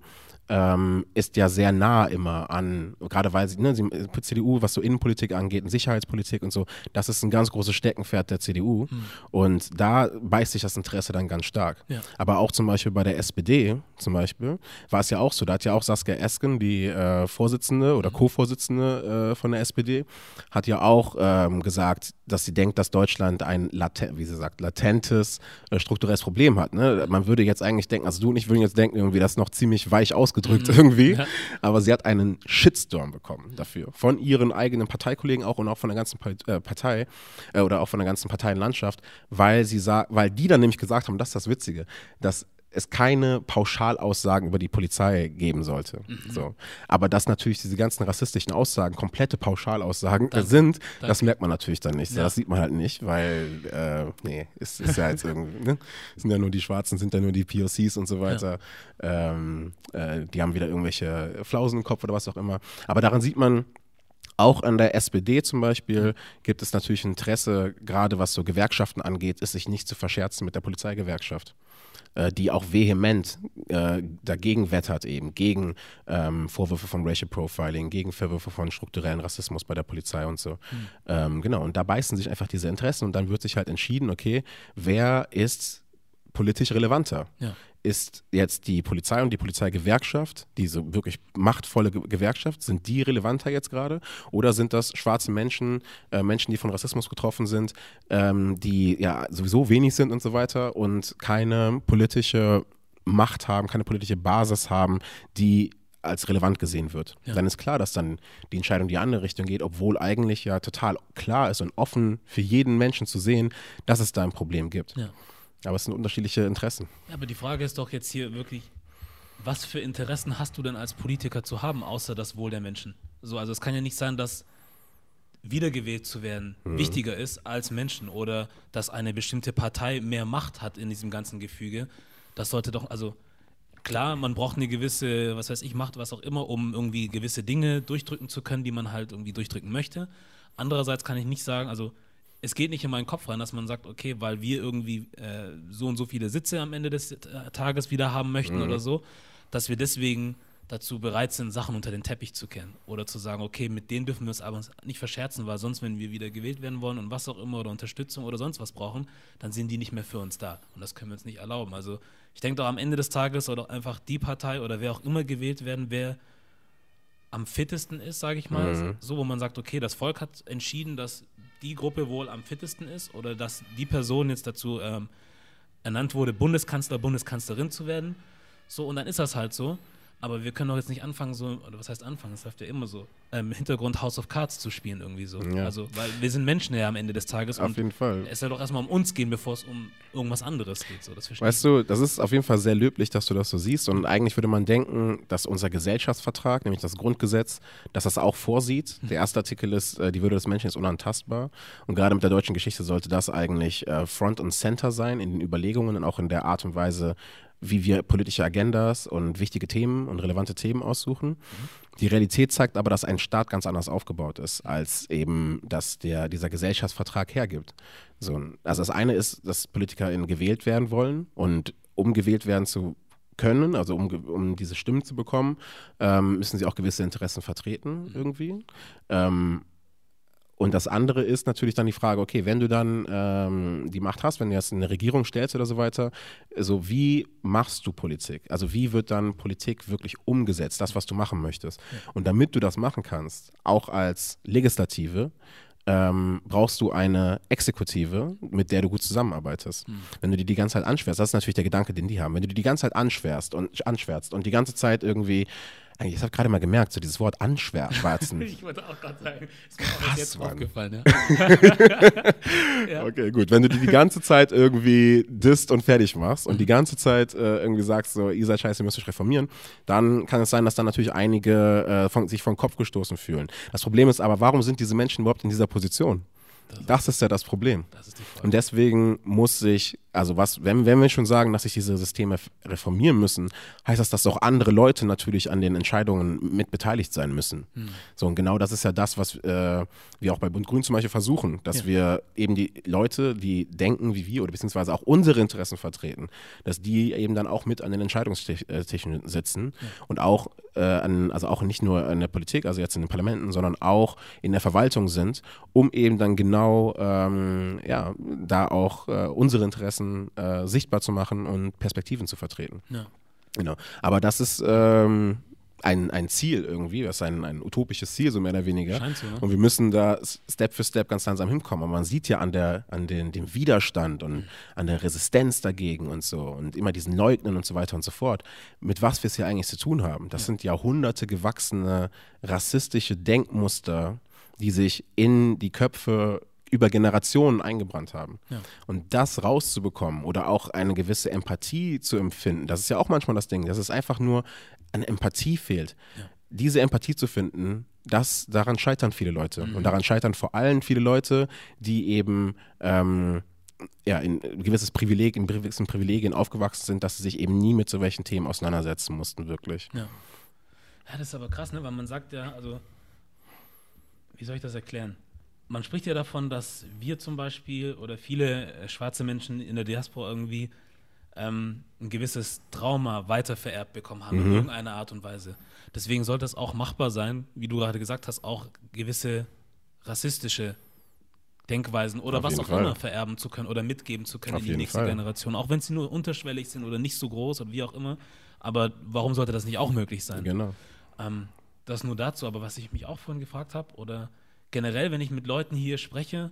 ähm, ist ja sehr nah immer an, gerade weil sie, ne, sie, CDU, was so Innenpolitik angeht und Sicherheitspolitik und so, das ist ein ganz großes Steckenpferd der CDU. Hm. Und da beißt sich das Interesse dann ganz stark. Ja. Aber auch zum Beispiel bei der SPD, zum Beispiel, war es ja auch so, da hat ja auch Saskia Esken, die äh, Vorsitzende oder hm. Co-Vorsitzende äh, von der SPD, hat ja auch ähm, gesagt, dass sie denkt, dass Deutschland ein, latent, wie sie sagt, latentes äh, strukturelles Problem hat. Ne? Man würde jetzt eigentlich denken, also du und ich würden jetzt denken, irgendwie das noch ziemlich weich ausgedrückt ausgedrückt mhm. irgendwie. Ja. Aber sie hat einen Shitstorm bekommen dafür. Von ihren eigenen Parteikollegen auch und auch von der ganzen äh, Partei äh, oder auch von der ganzen Parteienlandschaft, weil sie weil die dann nämlich gesagt haben, das ist das Witzige, dass es keine Pauschalaussagen über die Polizei geben sollte. Mhm. So. Aber dass natürlich diese ganzen rassistischen Aussagen komplette Pauschalaussagen Danke. sind, Danke. das merkt man natürlich dann nicht. Ja. Das sieht man halt nicht, weil, äh, nee, ist, ist ja jetzt irgendwie, ne? sind ja nur die Schwarzen, sind ja nur die POCs und so weiter. Ja. Ähm, äh, die haben wieder irgendwelche Flausen im Kopf oder was auch immer. Aber daran sieht man, auch an der SPD zum Beispiel gibt es natürlich Interesse, gerade was so Gewerkschaften angeht, ist sich nicht zu verscherzen mit der Polizeigewerkschaft. Äh, die auch vehement äh, dagegen wettert, eben gegen ähm, Vorwürfe von Racial Profiling, gegen Vorwürfe von strukturellen Rassismus bei der Polizei und so. Mhm. Ähm, genau, und da beißen sich einfach diese Interessen und dann wird sich halt entschieden, okay, wer ist politisch relevanter? Ja ist jetzt die Polizei und die Polizeigewerkschaft, diese wirklich machtvolle Gewerkschaft, sind die relevanter jetzt gerade? Oder sind das schwarze Menschen, äh, Menschen, die von Rassismus getroffen sind, ähm, die ja sowieso wenig sind und so weiter und keine politische Macht haben, keine politische Basis haben, die als relevant gesehen wird. Ja. Dann ist klar, dass dann die Entscheidung die andere Richtung geht, obwohl eigentlich ja total klar ist und offen für jeden Menschen zu sehen, dass es da ein Problem gibt. Ja. Aber es sind unterschiedliche Interessen. Ja, aber die Frage ist doch jetzt hier wirklich, was für Interessen hast du denn als Politiker zu haben, außer das Wohl der Menschen? So, also es kann ja nicht sein, dass wiedergewählt zu werden mhm. wichtiger ist als Menschen oder dass eine bestimmte Partei mehr Macht hat in diesem ganzen Gefüge. Das sollte doch, also klar, man braucht eine gewisse, was weiß ich, Macht, was auch immer, um irgendwie gewisse Dinge durchdrücken zu können, die man halt irgendwie durchdrücken möchte. Andererseits kann ich nicht sagen, also es geht nicht in meinen Kopf rein, dass man sagt, okay, weil wir irgendwie äh, so und so viele Sitze am Ende des äh, Tages wieder haben möchten mhm. oder so, dass wir deswegen dazu bereit sind, Sachen unter den Teppich zu kennen oder zu sagen, okay, mit denen dürfen wir es aber nicht verscherzen, weil sonst, wenn wir wieder gewählt werden wollen und was auch immer oder Unterstützung oder sonst was brauchen, dann sind die nicht mehr für uns da und das können wir uns nicht erlauben. Also ich denke doch am Ende des Tages doch einfach die Partei oder wer auch immer gewählt werden, wer am fittesten ist, sage ich mal, mhm. so wo man sagt, okay, das Volk hat entschieden, dass die Gruppe wohl am fittesten ist oder dass die Person jetzt dazu ähm, ernannt wurde, Bundeskanzler, Bundeskanzlerin zu werden. So, und dann ist das halt so. Aber wir können doch jetzt nicht anfangen, so, oder was heißt anfangen? Das läuft ja immer so, ähm, im Hintergrund House of Cards zu spielen, irgendwie so. Ja. Also, weil wir sind Menschen ja am Ende des Tages. Auf jeden Fall. Es soll doch erstmal um uns gehen, bevor es um irgendwas anderes geht. So, das weißt du, das ist auf jeden Fall sehr löblich, dass du das so siehst. Und eigentlich würde man denken, dass unser Gesellschaftsvertrag, nämlich das Grundgesetz, dass das auch vorsieht. Der erste Artikel ist, äh, die Würde des Menschen ist unantastbar. Und gerade mit der deutschen Geschichte sollte das eigentlich äh, Front und Center sein in den Überlegungen und auch in der Art und Weise, wie wir politische Agendas und wichtige Themen und relevante Themen aussuchen. Mhm. Die Realität zeigt aber, dass ein Staat ganz anders aufgebaut ist, als eben das der, dieser Gesellschaftsvertrag hergibt. So, also das eine ist, dass PolitikerInnen gewählt werden wollen und um gewählt werden zu können, also um, um diese Stimmen zu bekommen, ähm, müssen sie auch gewisse Interessen vertreten mhm. irgendwie. Ähm, Und das andere ist natürlich dann die Frage, okay, wenn du dann ähm, die Macht hast, wenn du jetzt eine Regierung stellst oder so weiter, so wie machst du Politik? Also wie wird dann Politik wirklich umgesetzt, das, was du machen möchtest? Und damit du das machen kannst, auch als Legislative, ähm, brauchst du eine Exekutive, mit der du gut zusammenarbeitest. Mhm. Wenn du die die ganze Zeit anschwärst, das ist natürlich der Gedanke, den die haben. Wenn du die die ganze Zeit anschwärst und anschwärzt und die ganze Zeit irgendwie eigentlich, ich habe gerade mal gemerkt, so dieses Wort anschwärzen. ich wollte auch gerade sagen, ist mir Krass, auch jetzt Mann. aufgefallen, ja. ja. Okay, gut. Wenn du die die ganze Zeit irgendwie disst und fertig machst und die ganze Zeit äh, irgendwie sagst, so, ihr seid scheiße, ihr müsst euch reformieren, dann kann es sein, dass dann natürlich einige äh, von, sich vom Kopf gestoßen fühlen. Das Problem ist aber, warum sind diese Menschen überhaupt in dieser Position? Das, das ist ja das Problem. Das und deswegen muss sich, also was, wenn, wenn wir schon sagen, dass sich diese Systeme reformieren müssen, heißt das, dass auch andere Leute natürlich an den Entscheidungen mit beteiligt sein müssen. Hm. So, und genau das ist ja das, was äh, wir auch bei Bund Grün zum Beispiel versuchen, dass ja. wir eben die Leute, die denken wie wir oder beziehungsweise auch unsere Interessen vertreten, dass die eben dann auch mit an den Entscheidungstischen sitzen ja. und auch äh, an, also auch nicht nur in der Politik, also jetzt in den Parlamenten, sondern auch in der Verwaltung sind, um eben dann genau ähm, ja, da auch äh, unsere Interessen äh, sichtbar zu machen und Perspektiven zu vertreten. Ja. Genau. Aber das ist ähm, ein, ein Ziel irgendwie, das ist ein, ein utopisches Ziel, so mehr oder weniger. So, ne? Und wir müssen da Step für Step ganz langsam hinkommen. Aber man sieht ja an, der, an den, dem Widerstand und mhm. an der Resistenz dagegen und so und immer diesen Leugnen und so weiter und so fort, mit was wir es hier eigentlich zu tun haben. Das ja. sind Jahrhunderte gewachsene rassistische Denkmuster, die sich in die Köpfe über Generationen eingebrannt haben. Ja. Und das rauszubekommen oder auch eine gewisse Empathie zu empfinden, das ist ja auch manchmal das Ding, dass es einfach nur an Empathie fehlt. Ja. Diese Empathie zu finden, das, daran scheitern viele Leute. Mhm. Und daran scheitern vor allem viele Leute, die eben ähm, ja, in ein gewisses Privileg, in gewissen Privilegien aufgewachsen sind, dass sie sich eben nie mit so welchen Themen auseinandersetzen mussten, wirklich. Ja. Ja, das ist aber krass, ne? weil man sagt ja, also, wie soll ich das erklären? man spricht ja davon, dass wir zum Beispiel oder viele äh, schwarze Menschen in der Diaspora irgendwie ähm, ein gewisses Trauma weitervererbt bekommen haben, mhm. in irgendeiner Art und Weise. Deswegen sollte es auch machbar sein, wie du gerade gesagt hast, auch gewisse rassistische Denkweisen oder Auf was auch Fall. immer vererben zu können oder mitgeben zu können Auf in die nächste Fall. Generation, auch wenn sie nur unterschwellig sind oder nicht so groß oder wie auch immer. Aber warum sollte das nicht auch möglich sein? Genau. Ähm, das nur dazu. Aber was ich mich auch vorhin gefragt habe oder generell, wenn ich mit Leuten hier spreche,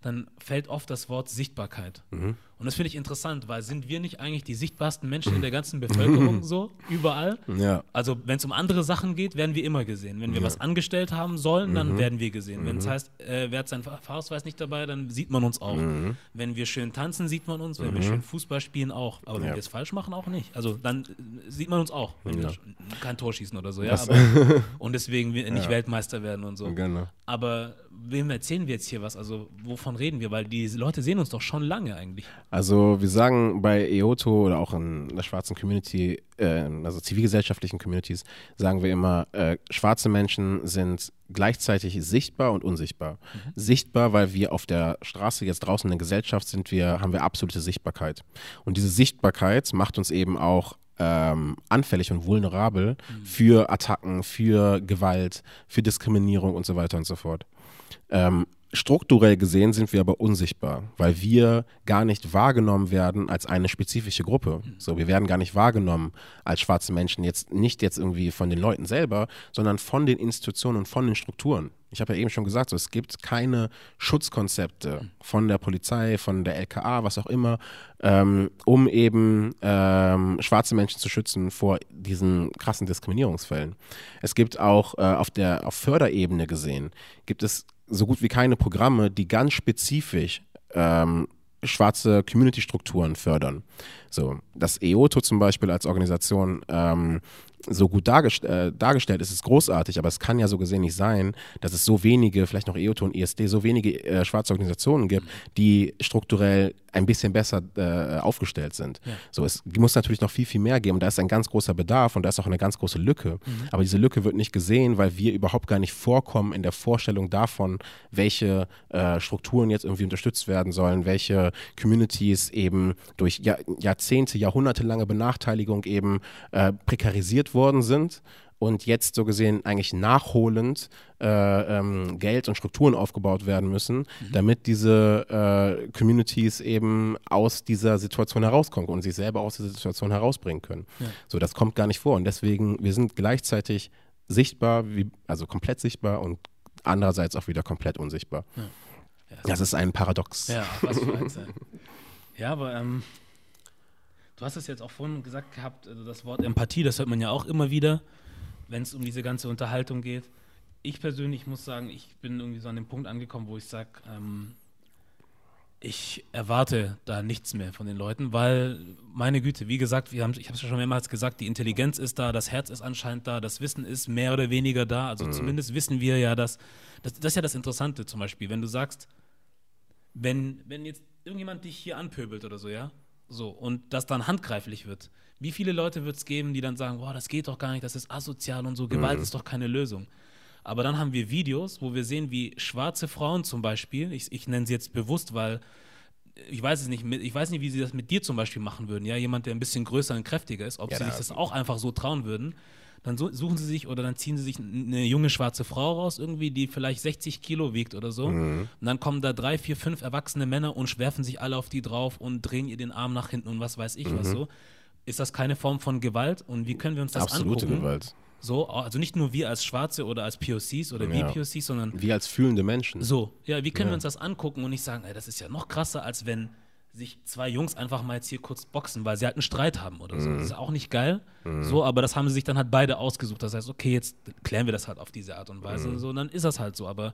dann fällt oft das Wort Sichtbarkeit. Mhm. Und das finde ich interessant, weil sind wir nicht eigentlich die sichtbarsten Menschen in der ganzen Bevölkerung so, überall? Ja. Also wenn es um andere Sachen geht, werden wir immer gesehen. Wenn wir ja. was angestellt haben sollen, dann mhm. werden wir gesehen. Mhm. Wenn es heißt, äh, wer hat seinen Fahrausweis nicht dabei, dann sieht man uns auch. Mhm. Wenn wir schön tanzen, sieht man uns. Wenn wir mhm. schön Fußball spielen, auch. Aber wenn ja. wir es falsch machen, auch nicht. Also dann äh, sieht man uns auch, wenn wir kein Tor schießen oder so. Ja, aber, und deswegen nicht Weltmeister werden und so. Genau. Aber wem erzählen wir jetzt hier was? Also wovon reden wir? Weil die Leute sehen uns doch schon lange eigentlich. Also wir sagen bei EOTO oder auch in der schwarzen Community, äh, also zivilgesellschaftlichen Communities, sagen wir immer, äh, schwarze Menschen sind gleichzeitig sichtbar und unsichtbar. Mhm. Sichtbar, weil wir auf der Straße jetzt draußen in der Gesellschaft sind, wir, haben wir absolute Sichtbarkeit. Und diese Sichtbarkeit macht uns eben auch ähm, anfällig und vulnerabel mhm. für Attacken, für Gewalt, für Diskriminierung und so weiter und so fort. Ähm, strukturell gesehen sind wir aber unsichtbar, weil wir gar nicht wahrgenommen werden als eine spezifische Gruppe. So, wir werden gar nicht wahrgenommen als schwarze Menschen, jetzt nicht jetzt irgendwie von den Leuten selber, sondern von den Institutionen und von den Strukturen. Ich habe ja eben schon gesagt, so, es gibt keine Schutzkonzepte von der Polizei, von der LKA, was auch immer, ähm, um eben ähm, schwarze Menschen zu schützen vor diesen krassen Diskriminierungsfällen. Es gibt auch äh, auf der auf Förderebene gesehen, gibt es so gut wie keine Programme, die ganz spezifisch ähm, schwarze Community-Strukturen fördern. So, das EOTO zum Beispiel als Organisation ähm, so gut dargest äh, dargestellt ist, ist großartig, aber es kann ja so gesehen nicht sein, dass es so wenige, vielleicht noch EOTO und ISD, so wenige äh, schwarze Organisationen gibt, die strukturell ein bisschen besser äh, aufgestellt sind. Ja. So, es muss natürlich noch viel, viel mehr geben. Da ist ein ganz großer Bedarf und da ist auch eine ganz große Lücke. Mhm. Aber diese Lücke wird nicht gesehen, weil wir überhaupt gar nicht vorkommen in der Vorstellung davon, welche äh, Strukturen jetzt irgendwie unterstützt werden sollen, welche Communities eben durch Jahr Jahrzehnte, jahrhundertelange Benachteiligung eben äh, prekarisiert worden sind und jetzt so gesehen eigentlich nachholend äh, ähm, Geld und Strukturen aufgebaut werden müssen, mhm. damit diese äh, Communities eben aus dieser Situation herauskommen und sich selber aus dieser Situation herausbringen können. Ja. So, das kommt gar nicht vor und deswegen, wir sind gleichzeitig sichtbar, wie, also komplett sichtbar und andererseits auch wieder komplett unsichtbar. Ja. Ja, das, das ist ein Paradox. Ja, was für ein sein. Ja, aber ähm, du hast es jetzt auch vorhin gesagt gehabt, also das Wort Empathie, das hört man ja auch immer wieder, wenn es um diese ganze Unterhaltung geht. Ich persönlich muss sagen, ich bin irgendwie so an dem Punkt angekommen, wo ich sage, ähm, ich erwarte da nichts mehr von den Leuten, weil, meine Güte, wie gesagt, wir haben, ich habe es ja schon mehrmals gesagt, die Intelligenz ist da, das Herz ist anscheinend da, das Wissen ist mehr oder weniger da. Also mhm. zumindest wissen wir ja, dass, das, das ist ja das Interessante zum Beispiel, wenn du sagst, wenn, wenn jetzt irgendjemand dich hier anpöbelt oder so, ja, so, und das dann handgreiflich wird, wie viele Leute wird es geben, die dann sagen, boah, das geht doch gar nicht, das ist asozial und so, Gewalt mhm. ist doch keine Lösung. Aber dann haben wir Videos, wo wir sehen, wie schwarze Frauen zum Beispiel, ich, ich nenne sie jetzt bewusst, weil ich weiß es nicht, ich weiß nicht, wie sie das mit dir zum Beispiel machen würden, ja, jemand, der ein bisschen größer und kräftiger ist, ob ja, sie sich das auch einfach so trauen würden. Dann suchen sie sich oder dann ziehen sie sich eine junge schwarze Frau raus, irgendwie, die vielleicht 60 Kilo wiegt oder so. Mhm. Und dann kommen da drei, vier, fünf erwachsene Männer und werfen sich alle auf die drauf und drehen ihr den Arm nach hinten und was weiß ich mhm. was so. Ist das keine Form von Gewalt? Und wie können wir uns das Absolute angucken? Gewalt. So, also nicht nur wir als Schwarze oder als POCs oder ja. wie POCs, sondern. Wir als fühlende Menschen. So, ja, wie können ja. wir uns das angucken und nicht sagen, ey, das ist ja noch krasser, als wenn sich zwei Jungs einfach mal jetzt hier kurz boxen, weil sie halt einen Streit haben oder so. Mhm. Das ist auch nicht geil. Mhm. So, aber das haben sie sich dann halt beide ausgesucht. Das heißt, okay, jetzt klären wir das halt auf diese Art und Weise. Mhm. So, und dann ist das halt so. Aber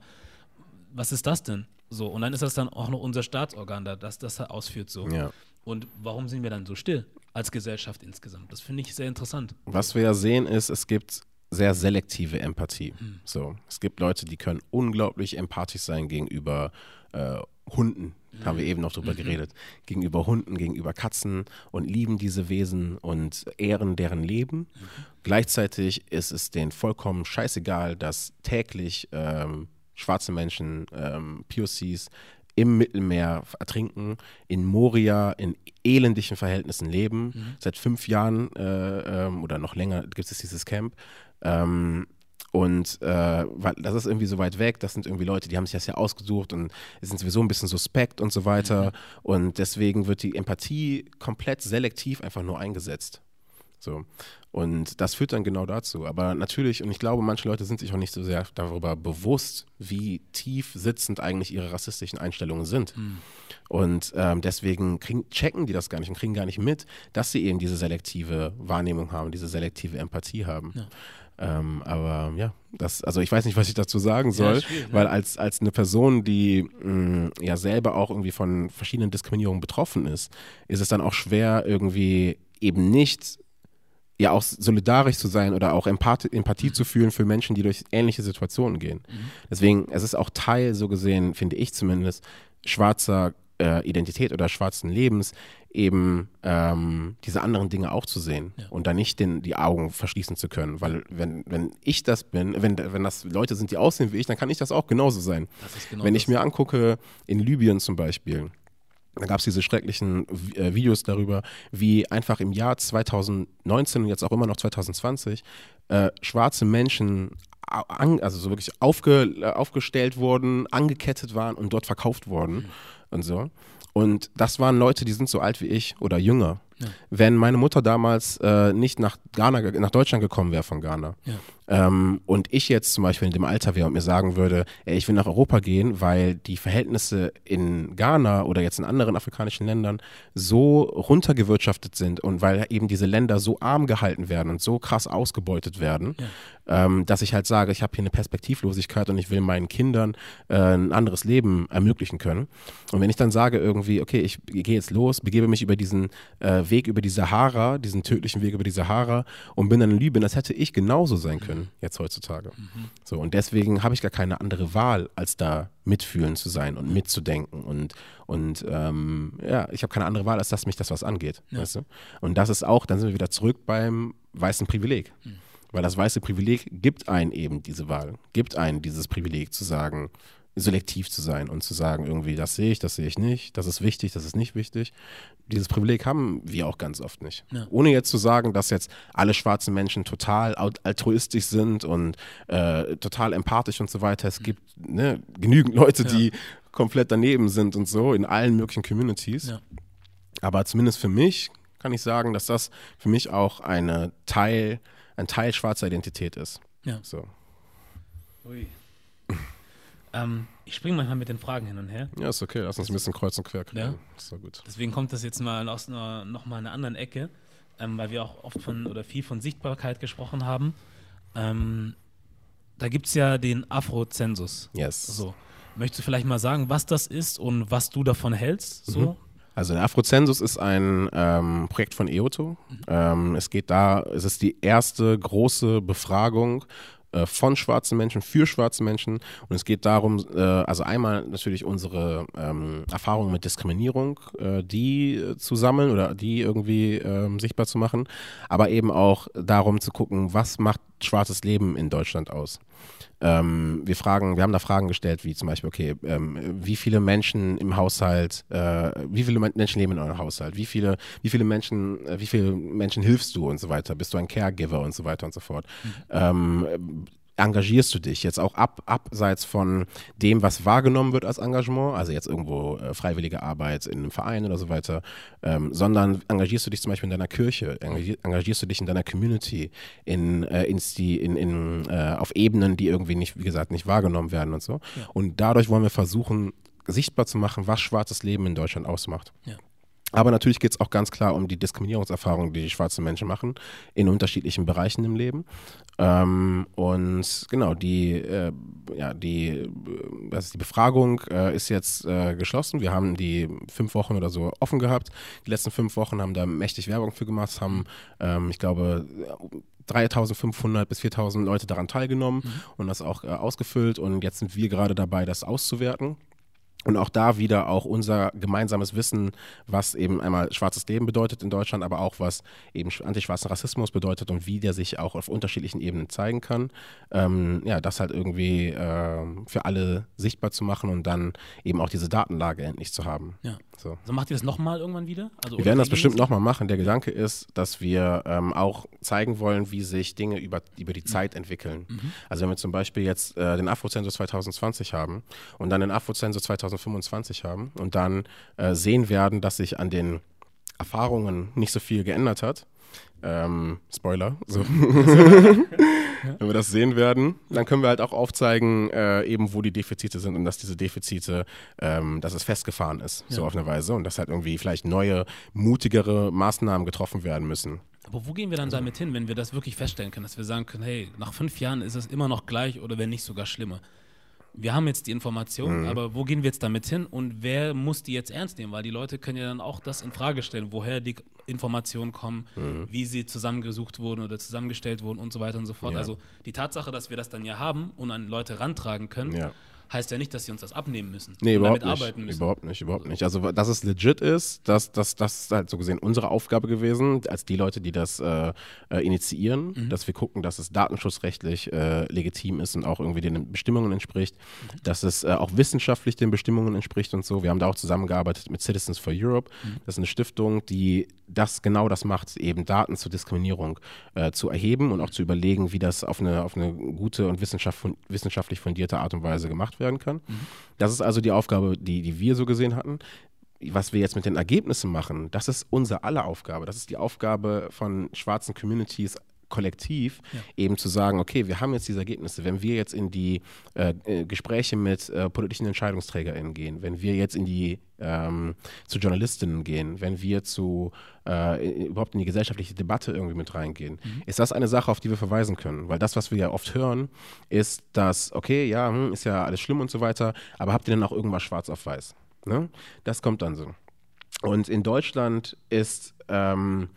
was ist das denn? So, und dann ist das dann auch noch unser Staatsorgan, da, das das ausführt so. Ja. Und warum sind wir dann so still als Gesellschaft insgesamt? Das finde ich sehr interessant. Was wir ja sehen ist, es gibt sehr selektive Empathie. Mhm. So, es gibt Leute, die können unglaublich empathisch sein gegenüber äh, Hunden, mhm. haben wir eben noch drüber mhm. geredet, gegenüber Hunden, gegenüber Katzen und lieben diese Wesen und ehren deren Leben. Mhm. Gleichzeitig ist es denen vollkommen scheißegal, dass täglich ähm, schwarze Menschen, ähm, POCs, im Mittelmeer ertrinken, in Moria in elendigen Verhältnissen leben. Mhm. Seit fünf Jahren äh, ähm, oder noch länger gibt es dieses Camp. Ähm, und äh, das ist irgendwie so weit weg, das sind irgendwie Leute, die haben sich das ja ausgesucht und sind sowieso ein bisschen suspekt und so weiter. Mhm. Und deswegen wird die Empathie komplett selektiv einfach nur eingesetzt. So. Und das führt dann genau dazu. Aber natürlich, und ich glaube, manche Leute sind sich auch nicht so sehr darüber bewusst, wie tief sitzend eigentlich ihre rassistischen Einstellungen sind. Mhm. Und ähm, deswegen kriegen, checken die das gar nicht und kriegen gar nicht mit, dass sie eben diese selektive Wahrnehmung haben, diese selektive Empathie haben. Ja. Ähm, aber ja, das, also ich weiß nicht, was ich dazu sagen soll, ja, weil als, als eine Person, die mh, mm, ja selber auch irgendwie von verschiedenen Diskriminierungen betroffen ist, ist es dann auch schwer, irgendwie eben nicht ja auch solidarisch zu sein oder auch Empathie, Empathie zu fühlen für Menschen, die durch ähnliche Situationen gehen. Mhm. Deswegen, es ist auch Teil, so gesehen, finde ich zumindest, schwarzer äh, Identität oder schwarzen Lebens, eben ähm, diese anderen Dinge auch zu sehen ja. und da nicht den, die Augen verschließen zu können. Weil wenn, wenn ich das bin, wenn, wenn das Leute sind, die aussehen wie ich, dann kann ich das auch genauso sein. Genau wenn ich mir angucke, in Libyen zum Beispiel, da gab es diese schrecklichen äh, Videos darüber, wie einfach im Jahr 2019 und jetzt auch immer noch 2020 äh, schwarze Menschen also so wirklich aufge, aufgestellt wurden, angekettet waren und dort verkauft wurden mhm. und so. Und das waren Leute, die sind so alt wie ich oder jünger. Ja. Wenn meine Mutter damals äh, nicht nach Ghana, nach Deutschland gekommen wäre von Ghana, ja. ähm, und ich jetzt zum Beispiel in dem Alter wäre und mir sagen würde, ey, ich will nach Europa gehen, weil die Verhältnisse in Ghana oder jetzt in anderen afrikanischen Ländern so runtergewirtschaftet sind und weil eben diese Länder so arm gehalten werden und so krass ausgebeutet werden, ja ähm, dass ich halt sage, ich habe hier eine Perspektivlosigkeit und ich will meinen Kindern äh, ein anderes Leben ermöglichen können. Und wenn ich dann sage irgendwie, okay, ich gehe jetzt los, begebe mich über diesen äh, Weg über die Sahara, diesen tödlichen Weg über die Sahara und bin dann in Libyen, das hätte ich genauso sein können jetzt heutzutage. Mhm. So und deswegen habe ich gar keine andere Wahl, als da mitfühlen zu sein und mitzudenken und und ähm, ja, ich habe keine andere Wahl, als dass mich das was angeht. Ja. Weißt du? Und das ist auch, dann sind wir wieder zurück beim weißen Privileg. Mhm. Weil das weiße Privileg gibt einen eben diese Wahl, gibt einen dieses Privileg zu sagen, selektiv zu sein und zu sagen, irgendwie, das sehe ich, das sehe ich nicht, das ist wichtig, das ist nicht wichtig. Dieses Privileg haben wir auch ganz oft nicht. Ja. Ohne jetzt zu sagen, dass jetzt alle schwarzen Menschen total altruistisch sind und äh, total empathisch und so weiter. Es mhm. gibt ne, genügend Leute, ja. die komplett daneben sind und so in allen möglichen Communities. Ja. Aber zumindest für mich kann ich sagen, dass das für mich auch eine Teil, ein Teil schwarzer Identität ist. Ja. So. Ui. Ähm, ich springe manchmal mit den Fragen hin und her. Ja, ist okay. Lass uns ein bisschen kreuz und quer kriegen. Ja. Ist doch gut. Deswegen kommt das jetzt mal aus einer, nochmal einer anderen Ecke, ähm, weil wir auch oft von oder viel von Sichtbarkeit gesprochen haben. Ähm, da gibt es ja den Afro-Zensus. Yes. So. Möchtest du vielleicht mal sagen, was das ist und was du davon hältst? So? Mhm. Also der Afrozensus ist ein ähm, Projekt von EOTO. Mhm. Ähm, es geht da, es ist die erste große Befragung äh, von schwarzen Menschen für schwarze Menschen und es geht darum, äh, also einmal natürlich unsere ähm, Erfahrungen mit Diskriminierung, äh, die äh, zu sammeln oder die irgendwie ähm, sichtbar zu machen, aber eben auch darum zu gucken, was macht schwarzes Leben in Deutschland aus. Ähm, wir fragen, wir haben da Fragen gestellt, wie zum Beispiel, okay, ähm, wie viele Menschen im Haushalt, äh, wie viele Menschen leben in eurem Haushalt, wie viele, wie viele Menschen, äh, wie viele Menschen hilfst du und so weiter, bist du ein Caregiver und so weiter und so fort. Mhm. Ähm, engagierst du dich jetzt auch ab, abseits von dem, was wahrgenommen wird als Engagement, also jetzt irgendwo äh, freiwillige Arbeit in einem Verein oder so weiter, ähm, sondern engagierst du dich zum Beispiel in deiner Kirche, engagierst du dich in deiner Community, in, äh, die, in, in, äh, auf Ebenen, die irgendwie nicht, wie gesagt, nicht wahrgenommen werden und so. Ja. Und dadurch wollen wir versuchen, sichtbar zu machen, was schwarzes Leben in Deutschland ausmacht. Ja. Aber natürlich geht es auch ganz klar um die Diskriminierungserfahrungen, die die schwarzen Menschen machen, in unterschiedlichen Bereichen im Leben. Ähm, und genau, die, äh, ja, die, äh, die Befragung äh, ist jetzt äh, geschlossen. Wir haben die fünf Wochen oder so offen gehabt. Die letzten fünf Wochen haben da mächtig Werbung für gemacht, haben, ähm, ich glaube, 3500 bis 4000 Leute daran teilgenommen mhm. und das auch äh, ausgefüllt. Und jetzt sind wir gerade dabei, das auszuwerten. Und auch da wieder auch unser gemeinsames Wissen, was eben einmal schwarzes Leben bedeutet in Deutschland, aber auch was eben antischwarzen Rassismus bedeutet und wie der sich auch auf unterschiedlichen Ebenen zeigen kann. Ähm, ja, das halt irgendwie äh, für alle sichtbar zu machen und dann eben auch diese Datenlage endlich zu haben. Ja. So. also macht ihr das nochmal irgendwann wieder? Also, wir werden das bestimmt nochmal machen. Der Gedanke ist, dass wir ähm, auch zeigen wollen, wie sich Dinge über, über die mhm. Zeit entwickeln. Mhm. Also wenn wir zum Beispiel jetzt äh, den Afrozensus 2020 haben und dann den Afrozensus 2025 haben und dann äh, sehen werden, dass sich an den Erfahrungen nicht so viel geändert hat. Ähm, Spoiler. So. Wenn wir das sehen werden, dann können wir halt auch aufzeigen, äh, eben wo die Defizite sind und dass diese Defizite, ähm, dass es festgefahren ist, ja. so auf eine Weise und dass halt irgendwie vielleicht neue, mutigere Maßnahmen getroffen werden müssen. Aber wo gehen wir dann damit hin, wenn wir das wirklich feststellen können, dass wir sagen können, hey, nach fünf Jahren ist es immer noch gleich oder wenn nicht sogar schlimmer? Wir haben jetzt die Informationen, mhm. aber wo gehen wir jetzt damit hin und wer muss die jetzt ernst nehmen? Weil die Leute können ja dann auch das in Frage stellen, woher die Informationen kommen, mhm. wie sie zusammengesucht wurden oder zusammengestellt wurden und so weiter und so fort. Ja. Also die Tatsache, dass wir das dann ja haben und an Leute rantragen können, ja heißt ja nicht, dass sie uns das abnehmen müssen. Nee, überhaupt nicht. müssen. Überhaupt nicht, überhaupt nicht. Also, dass es legit ist, dass das, das ist halt so gesehen unsere Aufgabe gewesen, als die Leute, die das äh, äh, initiieren, mhm. dass wir gucken, dass es datenschutzrechtlich äh, legitim ist und auch irgendwie den Bestimmungen entspricht, mhm. dass es äh, auch wissenschaftlich den Bestimmungen entspricht und so. Wir haben da auch zusammengearbeitet mit Citizens for Europe. Mhm. Das ist eine Stiftung, die das genau das macht, eben Daten zur Diskriminierung äh, zu erheben und auch zu überlegen, wie das auf eine, auf eine gute und wissenschaftlich fundierte Art und Weise gemacht wird werden kann. Mhm. Das ist also die Aufgabe, die, die wir so gesehen hatten. Was wir jetzt mit den Ergebnissen machen, das ist unsere aller Aufgabe. Das ist die Aufgabe von schwarzen Communities kollektiv ja. eben zu sagen, okay, wir haben jetzt diese Ergebnisse, wenn wir jetzt in die äh, äh Gespräche mit äh, politischen EntscheidungsträgerInnen gehen, wenn wir jetzt in die ähm, zu Journalistinnen gehen, wenn wir zu äh, überhaupt in die gesellschaftliche Debatte irgendwie mit reingehen, mhm. ist das eine Sache, auf die wir verweisen können. Weil das, was wir ja oft hören, ist, dass, okay, ja, hm, ist ja alles schlimm und so weiter, aber habt ihr denn auch irgendwas schwarz auf weiß? Ne? Das kommt dann so. Und in Deutschland ist ähm,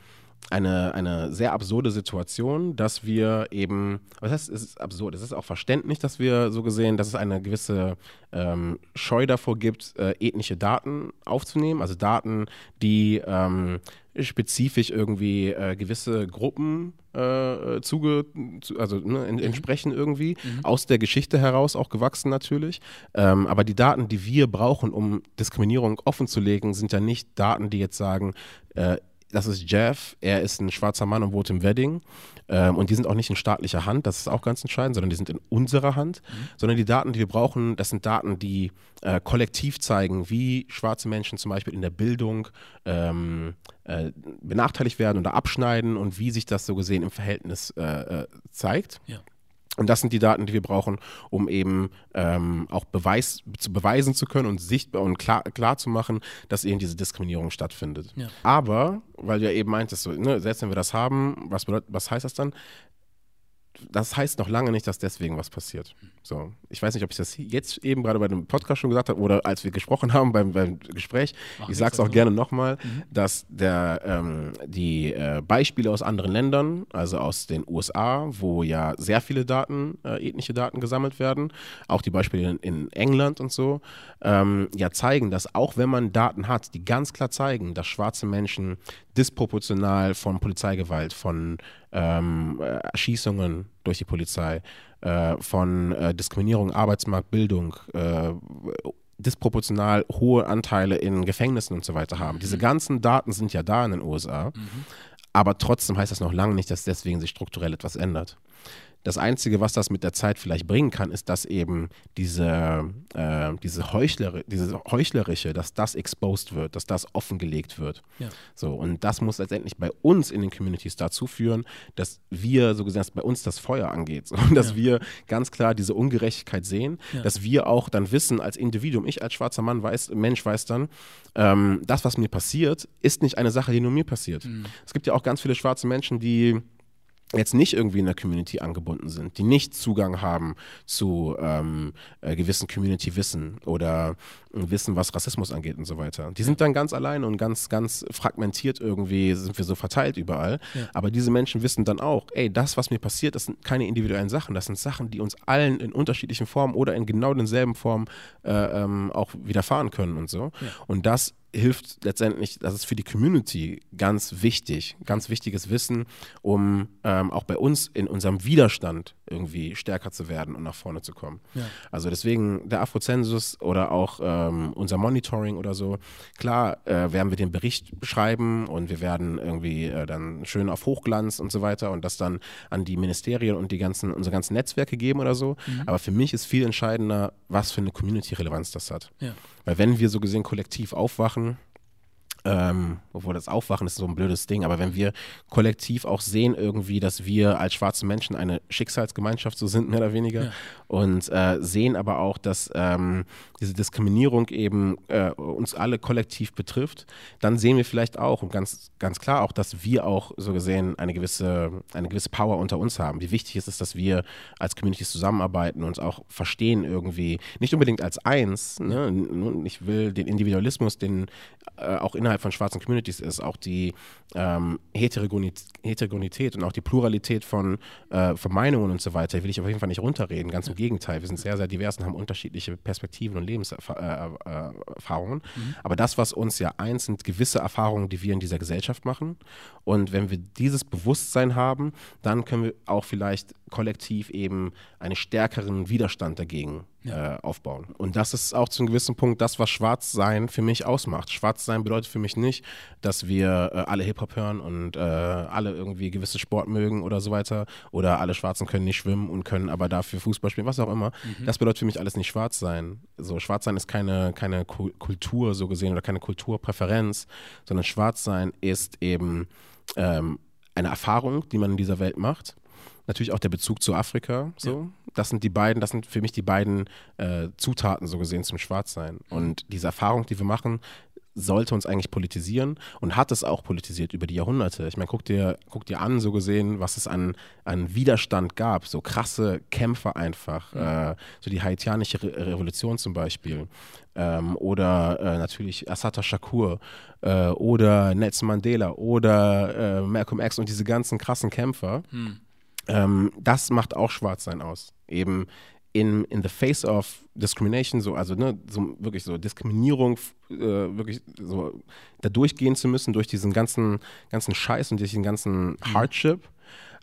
eine, eine sehr absurde Situation, dass wir eben, was heißt, es ist absurd, es ist auch verständlich, dass wir so gesehen, dass es eine gewisse ähm, Scheu davor gibt, äh, ethnische Daten aufzunehmen, also Daten, die ähm, spezifisch irgendwie äh, gewisse Gruppen äh, zuge, zu, also ne, in, mhm. entsprechen irgendwie, mhm. aus der Geschichte heraus auch gewachsen natürlich. Ähm, aber die Daten, die wir brauchen, um Diskriminierung offenzulegen, sind ja nicht Daten, die jetzt sagen, äh, das ist Jeff, er ist ein schwarzer Mann und wohnt im Wedding. Ähm, und die sind auch nicht in staatlicher Hand, das ist auch ganz entscheidend, sondern die sind in unserer Hand. Mhm. Sondern die Daten, die wir brauchen, das sind Daten, die äh, kollektiv zeigen, wie schwarze Menschen zum Beispiel in der Bildung ähm, äh, benachteiligt werden oder abschneiden und wie sich das so gesehen im Verhältnis äh, äh zeigt. Ja. Und das sind die Daten, die wir brauchen, um eben ähm, auch Beweis, zu beweisen zu können und sichtbar und klar, klar zu machen, dass eben diese Diskriminierung stattfindet. Ja. Aber, weil du ja eben meintest, so, ne, selbst wenn wir das haben, was, bedeutet, was heißt das dann? Das heißt noch lange nicht, dass deswegen was passiert. So, ich weiß nicht, ob ich das jetzt eben gerade bei dem Podcast schon gesagt habe oder als wir gesprochen haben beim, beim Gespräch. Mach ich sage es auch gerne nochmal, mhm. dass der, ähm, die äh, Beispiele aus anderen Ländern, also aus den USA, wo ja sehr viele Daten, äh, ethnische Daten gesammelt werden, auch die Beispiele in, in England und so, ähm, ja zeigen, dass auch wenn man Daten hat, die ganz klar zeigen, dass schwarze Menschen disproportional von Polizeigewalt, von ähm, äh, Erschießungen durch die Polizei, äh, von äh, Diskriminierung, Arbeitsmarkt, Bildung, äh, disproportional hohe Anteile in Gefängnissen und so weiter haben. Mhm. Diese ganzen Daten sind ja da in den USA, mhm. aber trotzdem heißt das noch lange nicht, dass deswegen sich strukturell etwas ändert. Das Einzige, was das mit der Zeit vielleicht bringen kann, ist, dass eben diese, äh, diese, Heuchler, diese Heuchlerische, dass das exposed wird, dass das offengelegt wird. Ja. So, und das muss letztendlich bei uns in den Communities dazu führen, dass wir, so gesagt, bei uns das Feuer angeht. So, und dass ja. wir ganz klar diese Ungerechtigkeit sehen, ja. dass wir auch dann wissen, als Individuum, ich als schwarzer Mann weiß, Mensch weiß dann, ähm, das, was mir passiert, ist nicht eine Sache, die nur mir passiert. Mhm. Es gibt ja auch ganz viele schwarze Menschen, die jetzt nicht irgendwie in der Community angebunden sind, die nicht Zugang haben zu ähm, äh, gewissen Community-Wissen oder äh, Wissen, was Rassismus angeht und so weiter. Die sind dann ganz alleine und ganz, ganz fragmentiert irgendwie, sind wir so verteilt überall. Ja. Aber diese Menschen wissen dann auch, ey, das, was mir passiert, das sind keine individuellen Sachen, das sind Sachen, die uns allen in unterschiedlichen Formen oder in genau denselben Formen äh, ähm, auch widerfahren können und so. Ja. Und das hilft letztendlich, das ist für die Community ganz wichtig, ganz wichtiges Wissen, um ähm, auch bei uns in unserem Widerstand irgendwie stärker zu werden und nach vorne zu kommen. Ja. Also deswegen der Afrozensus oder auch ähm, unser Monitoring oder so, klar äh, werden wir den Bericht schreiben und wir werden irgendwie äh, dann schön auf Hochglanz und so weiter und das dann an die Ministerien und die ganzen, unsere ganzen Netzwerke geben oder so. Mhm. Aber für mich ist viel entscheidender, was für eine Community-Relevanz das hat. Ja. Weil wenn wir so gesehen kollektiv aufwachen, ähm, obwohl das Aufwachen ist so ein blödes Ding, aber wenn wir kollektiv auch sehen irgendwie, dass wir als schwarze Menschen eine Schicksalsgemeinschaft so sind, mehr oder weniger, ja. und äh, sehen aber auch, dass ähm, diese Diskriminierung eben äh, uns alle kollektiv betrifft, dann sehen wir vielleicht auch und ganz, ganz klar auch, dass wir auch so gesehen eine gewisse, eine gewisse Power unter uns haben. Wie wichtig ist es, dass wir als Communities zusammenarbeiten und uns auch verstehen irgendwie, nicht unbedingt als eins, ne? ich will den Individualismus, den äh, auch innerhalb von schwarzen Communities ist, auch die ähm, Heterogenität, und auch die Pluralität von, äh, von Meinungen und so weiter, will ich auf jeden Fall nicht runterreden. Ganz im Gegenteil, wir sind sehr, sehr divers und haben unterschiedliche Perspektiven und Lebenserfahrungen. Äh, mhm. Aber das, was uns ja eins sind, gewisse Erfahrungen, die wir in dieser Gesellschaft machen. Und wenn wir dieses Bewusstsein haben, dann können wir auch vielleicht kollektiv eben einen stärkeren Widerstand dagegen ja. äh, aufbauen. Und das ist auch zu einem gewissen Punkt das, was Schwarzsein für mich ausmacht. Schwarzsein bedeutet für mich nicht, dass wir äh, alle Hip-Hop hören und äh, alle irgendwie gewisse Sport mögen oder so weiter oder alle Schwarzen können nicht schwimmen und können aber dafür Fußball spielen, was auch immer. Mhm. Das bedeutet für mich alles nicht Schwarzsein. So, Schwarzsein ist keine, keine Kultur so gesehen oder keine Kulturpräferenz, sondern Schwarzsein ist eben ähm, eine Erfahrung, die man in dieser Welt macht natürlich auch der Bezug zu Afrika. So. Ja. Das sind die beiden, das sind für mich die beiden äh, Zutaten so gesehen zum Schwarzsein. Und diese Erfahrung, die wir machen, sollte uns eigentlich politisieren und hat es auch politisiert über die Jahrhunderte. Ich meine, guck dir, guck dir an, so gesehen, was es an, an Widerstand gab, so krasse Kämpfe einfach, mhm. äh, so die haitianische Re Revolution zum Beispiel ähm, oder äh, natürlich Assata Shakur äh, oder Nelson Mandela oder äh, Malcolm X und diese ganzen krassen Kämpfer. Mhm ähm, das macht auch Schwarzsein aus. Eben in, in the face of discrimination, so, also ne, so wirklich so Diskriminierung, äh, wirklich so da durchgehen zu müssen, durch diesen ganzen, ganzen Scheiß und durch den ganzen mhm. Hardship,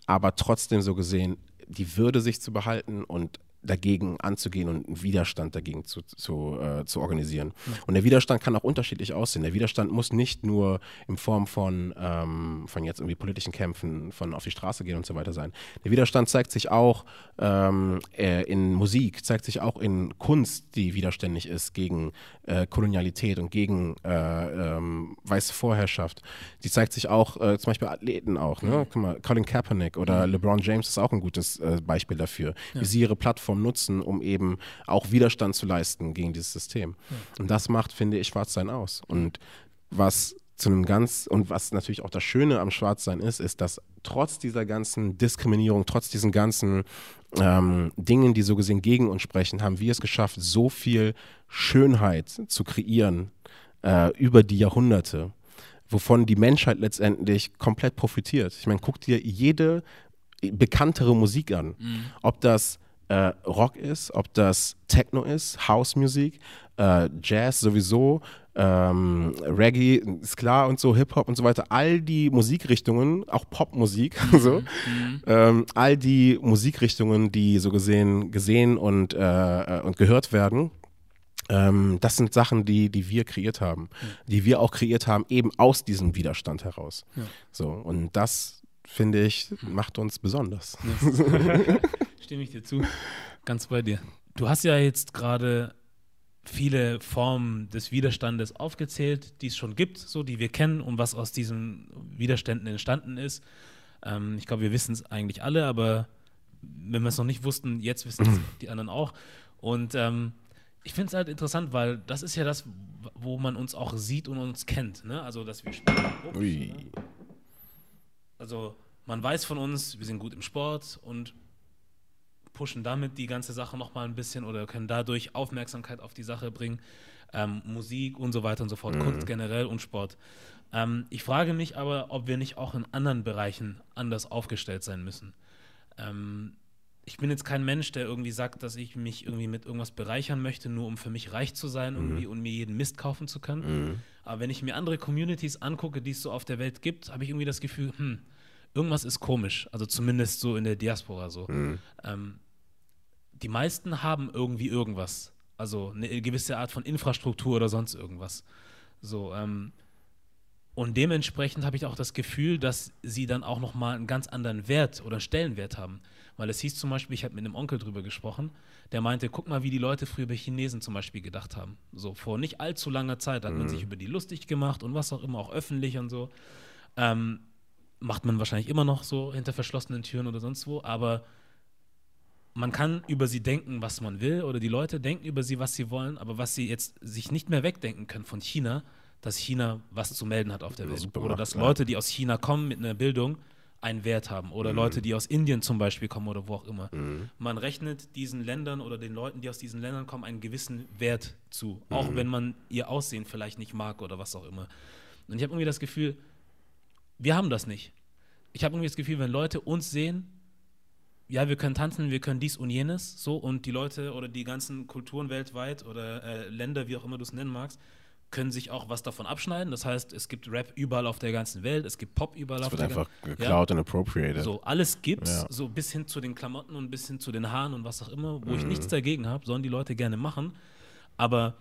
aber trotzdem so gesehen, die Würde sich zu behalten und dagegen anzugehen und einen Widerstand dagegen zu, zu, äh, zu organisieren. Ja. Und der Widerstand kann auch unterschiedlich aussehen. Der Widerstand muss nicht nur in Form von, ähm, von jetzt irgendwie politischen Kämpfen, von auf die Straße gehen und so weiter sein. Der Widerstand zeigt sich auch ähm, äh, in Musik, zeigt sich auch in Kunst, die widerständig ist gegen äh, Kolonialität und gegen äh, ähm, weiße Vorherrschaft. Die zeigt sich auch äh, zum Beispiel Athleten auch. Ne? Guck mal, Colin Kaepernick oder mhm. LeBron James ist auch ein gutes äh, Beispiel dafür, ja. wie sie ihre Plattform Plattform nutzen, um eben auch Widerstand zu leisten gegen dieses System. Ja. Und das macht, finde ich, Schwarzsein aus. Und was zu einem ganz, und was natürlich auch das Schöne am Schwarzsein ist, ist, dass trotz dieser ganzen Diskriminierung, trotz diesen ganzen ähm, Dingen, die so gesehen gegen uns sprechen, haben wir es geschafft, so viel Schönheit zu kreieren äh, über die Jahrhunderte, wovon die Menschheit letztendlich komplett profitiert. Ich meine, guck dir jede bekanntere Musik an. Mhm. Ob das äh, Rock ist, ob das Techno ist, Housemusik, äh, Jazz sowieso, ähm, Reggae ist klar und so, Hip-Hop und so weiter, all die Musikrichtungen, auch Popmusik, mhm. so, mhm. ähm, all die Musikrichtungen, die so gesehen, gesehen und, äh, äh, und gehört werden, ähm, das sind Sachen, die, die wir kreiert haben, ja. die wir auch kreiert haben, eben aus diesem Widerstand heraus. Ja. So, und das, finde ich, macht uns besonders. Ja. stimme ich dir zu. Ganz bei dir. Du hast ja jetzt gerade viele Formen des Widerstandes aufgezählt, die es schon gibt, so die wir kennen und was aus diesen Widerständen entstanden ist. Ähm, ich glaube, wir wissen es eigentlich alle, aber wenn wir es noch nicht wussten, jetzt wissen es die anderen auch. Und ähm, ich finde es halt interessant, weil das ist ja das, wo man uns auch sieht und uns kennt. Ne? Also, dass wir spielen. Ne? Also, man weiß von uns, wir sind gut im Sport und pushen damit die ganze Sache nochmal ein bisschen oder können dadurch Aufmerksamkeit auf die Sache bringen. Ähm, Musik und so weiter und so fort, mhm. Kunst generell und Sport. Ähm, ich frage mich aber, ob wir nicht auch in anderen Bereichen anders aufgestellt sein müssen. Ähm, ich bin jetzt kein Mensch, der irgendwie sagt, dass ich mich irgendwie mit irgendwas bereichern möchte, nur um für mich reich zu sein mhm. und mir jeden Mist kaufen zu können. Mhm. Aber wenn ich mir andere Communities angucke, die es so auf der Welt gibt, habe ich irgendwie das Gefühl, hm, irgendwas ist komisch. Also zumindest so in der Diaspora so. Mhm. Ähm, die meisten haben irgendwie irgendwas. Also eine gewisse Art von Infrastruktur oder sonst irgendwas. So, ähm, und dementsprechend habe ich auch das Gefühl, dass sie dann auch nochmal einen ganz anderen Wert oder Stellenwert haben. Weil es hieß zum Beispiel, ich habe mit einem Onkel drüber gesprochen, der meinte, guck mal, wie die Leute früher über Chinesen zum Beispiel gedacht haben. So vor nicht allzu langer Zeit hat mhm. man sich über die lustig gemacht und was auch immer, auch öffentlich und so. Ähm, macht man wahrscheinlich immer noch so hinter verschlossenen Türen oder sonst wo, aber man kann über sie denken, was man will, oder die Leute denken über sie, was sie wollen, aber was sie jetzt sich nicht mehr wegdenken können von China, dass China was zu melden hat auf der Welt. Oder dass Leute, die aus China kommen mit einer Bildung, einen Wert haben. Oder mhm. Leute, die aus Indien zum Beispiel kommen oder wo auch immer. Mhm. Man rechnet diesen Ländern oder den Leuten, die aus diesen Ländern kommen, einen gewissen Wert zu. Mhm. Auch wenn man ihr Aussehen vielleicht nicht mag oder was auch immer. Und ich habe irgendwie das Gefühl, wir haben das nicht. Ich habe irgendwie das Gefühl, wenn Leute uns sehen, ja, wir können tanzen, wir können dies und jenes, so, und die Leute oder die ganzen Kulturen weltweit oder äh, Länder, wie auch immer du es nennen magst, können sich auch was davon abschneiden. Das heißt, es gibt Rap überall auf der ganzen Welt, es gibt Pop überall das auf der ganzen Welt. Es wird einfach geklaut ja. und appropriated. So, alles gibt's, ja. so bis hin zu den Klamotten und bis hin zu den Haaren und was auch immer, wo mhm. ich nichts dagegen habe, sollen die Leute gerne machen. Aber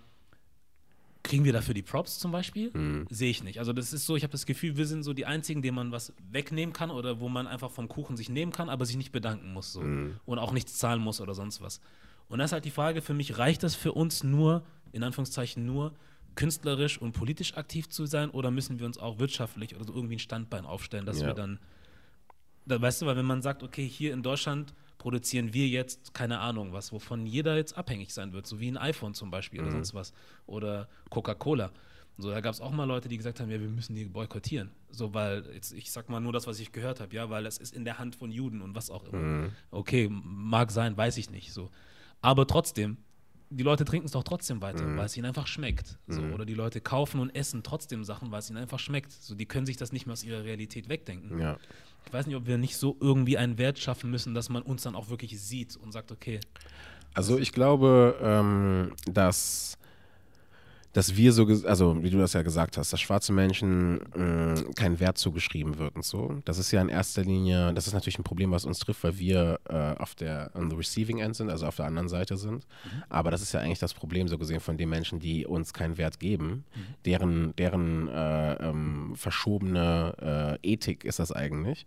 Kriegen wir dafür die Props zum Beispiel? Mhm. Sehe ich nicht. Also das ist so, ich habe das Gefühl, wir sind so die Einzigen, denen man was wegnehmen kann oder wo man einfach vom Kuchen sich nehmen kann, aber sich nicht bedanken muss so. Mhm. und auch nichts zahlen muss oder sonst was. Und das ist halt die Frage für mich, reicht das für uns nur, in Anführungszeichen nur, künstlerisch und politisch aktiv zu sein oder müssen wir uns auch wirtschaftlich oder so irgendwie ein Standbein aufstellen, dass ja. wir dann, da, weißt du, weil wenn man sagt, okay, hier in Deutschland produzieren wir jetzt, keine Ahnung was, wovon jeder jetzt abhängig sein wird, so wie ein iPhone zum Beispiel mhm. oder sonst was. Oder Coca-Cola. So, da gab es auch mal Leute, die gesagt haben, ja, wir müssen die boykottieren. So, weil, jetzt, ich sag mal nur das, was ich gehört habe, ja, weil es ist in der Hand von Juden und was auch immer. Mhm. Okay, mag sein, weiß ich nicht. So. Aber trotzdem, die Leute trinken es doch trotzdem weiter, mhm. weil es ihnen einfach schmeckt. So. Mhm. Oder die Leute kaufen und essen trotzdem Sachen, weil es ihnen einfach schmeckt. So, die können sich das nicht mehr aus ihrer Realität wegdenken. Ja ich weiß nicht, ob wir nicht so irgendwie einen Wert schaffen müssen, dass man uns dann auch wirklich sieht und sagt, okay. Also ich glaube, ähm, dass dass wir so, also wie du das ja gesagt hast, dass schwarze Menschen äh, keinen Wert zugeschrieben wird und so. Das ist ja in erster Linie, das ist natürlich ein Problem, was uns trifft, weil wir äh, auf der on the receiving end sind, also auf der anderen Seite sind. Mhm. Aber das ist ja eigentlich das Problem so gesehen von den Menschen, die uns keinen Wert geben. Mhm. Deren, deren äh, ähm, verschobene äh, Ethik ist das eigentlich.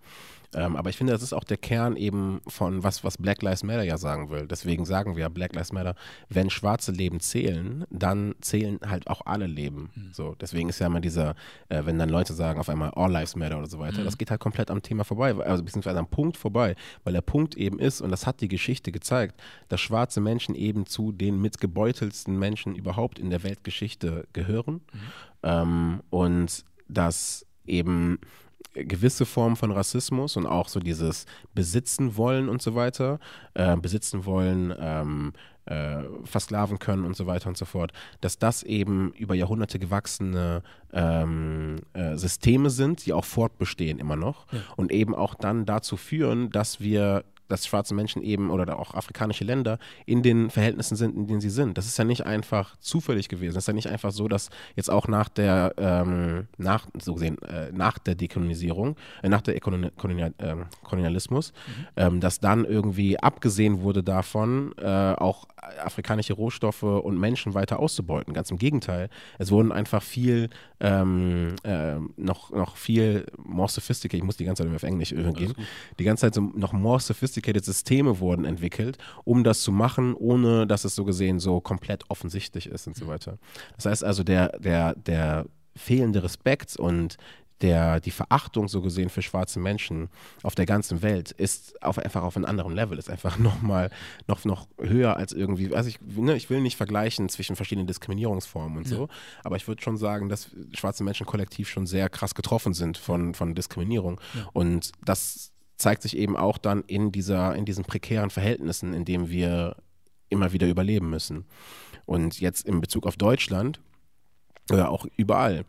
Ähm, aber ich finde, das ist auch der Kern eben von was, was Black Lives Matter ja sagen will. Deswegen sagen wir Black Lives Matter, wenn schwarze Leben zählen, dann zählen halt auch alle Leben. Mhm. So, deswegen ist ja immer dieser, äh, wenn dann Leute sagen auf einmal All Lives Matter oder so weiter, mhm. das geht halt komplett am Thema vorbei, also beziehungsweise am Punkt vorbei, weil der Punkt eben ist, und das hat die Geschichte gezeigt, dass schwarze Menschen eben zu den mitgebeutelsten Menschen überhaupt in der Weltgeschichte gehören. Mhm. Ähm, und dass eben gewisse Formen von Rassismus und auch so dieses Besitzen wollen und so weiter, äh, besitzen wollen, ähm, äh, versklaven können und so weiter und so fort, dass das eben über Jahrhunderte gewachsene ähm, äh, Systeme sind, die auch fortbestehen immer noch ja. und eben auch dann dazu führen, dass wir dass schwarze Menschen eben oder auch afrikanische Länder in den Verhältnissen sind, in denen sie sind. Das ist ja nicht einfach zufällig gewesen. Das ist ja nicht einfach so, dass jetzt auch nach der, ähm, nach, so gesehen, äh, nach der Dekolonisierung, äh, nach der Kolonial, äh, Kolonialismus, mhm. ähm, dass dann irgendwie abgesehen wurde davon, äh, auch afrikanische Rohstoffe und Menschen weiter auszubeuten. Ganz im Gegenteil. Es wurden einfach viel, ähm, äh, noch, noch viel more sophisticated, ich muss die ganze Zeit auf Englisch gehen, die ganze Zeit so noch more sophisticated Systeme wurden entwickelt, um das zu machen, ohne dass es so gesehen so komplett offensichtlich ist und so weiter. Das heißt also, der, der, der fehlende Respekt und der, die Verachtung so gesehen für schwarze Menschen auf der ganzen Welt ist auf, einfach auf einem anderen Level, ist einfach nochmal noch, noch höher als irgendwie, also ich, ne, ich will nicht vergleichen zwischen verschiedenen Diskriminierungsformen und so, ja. aber ich würde schon sagen, dass schwarze Menschen kollektiv schon sehr krass getroffen sind von, von Diskriminierung ja. und das zeigt sich eben auch dann in dieser, in diesen prekären Verhältnissen, in denen wir immer wieder überleben müssen. Und jetzt in Bezug auf Deutschland, oder auch überall,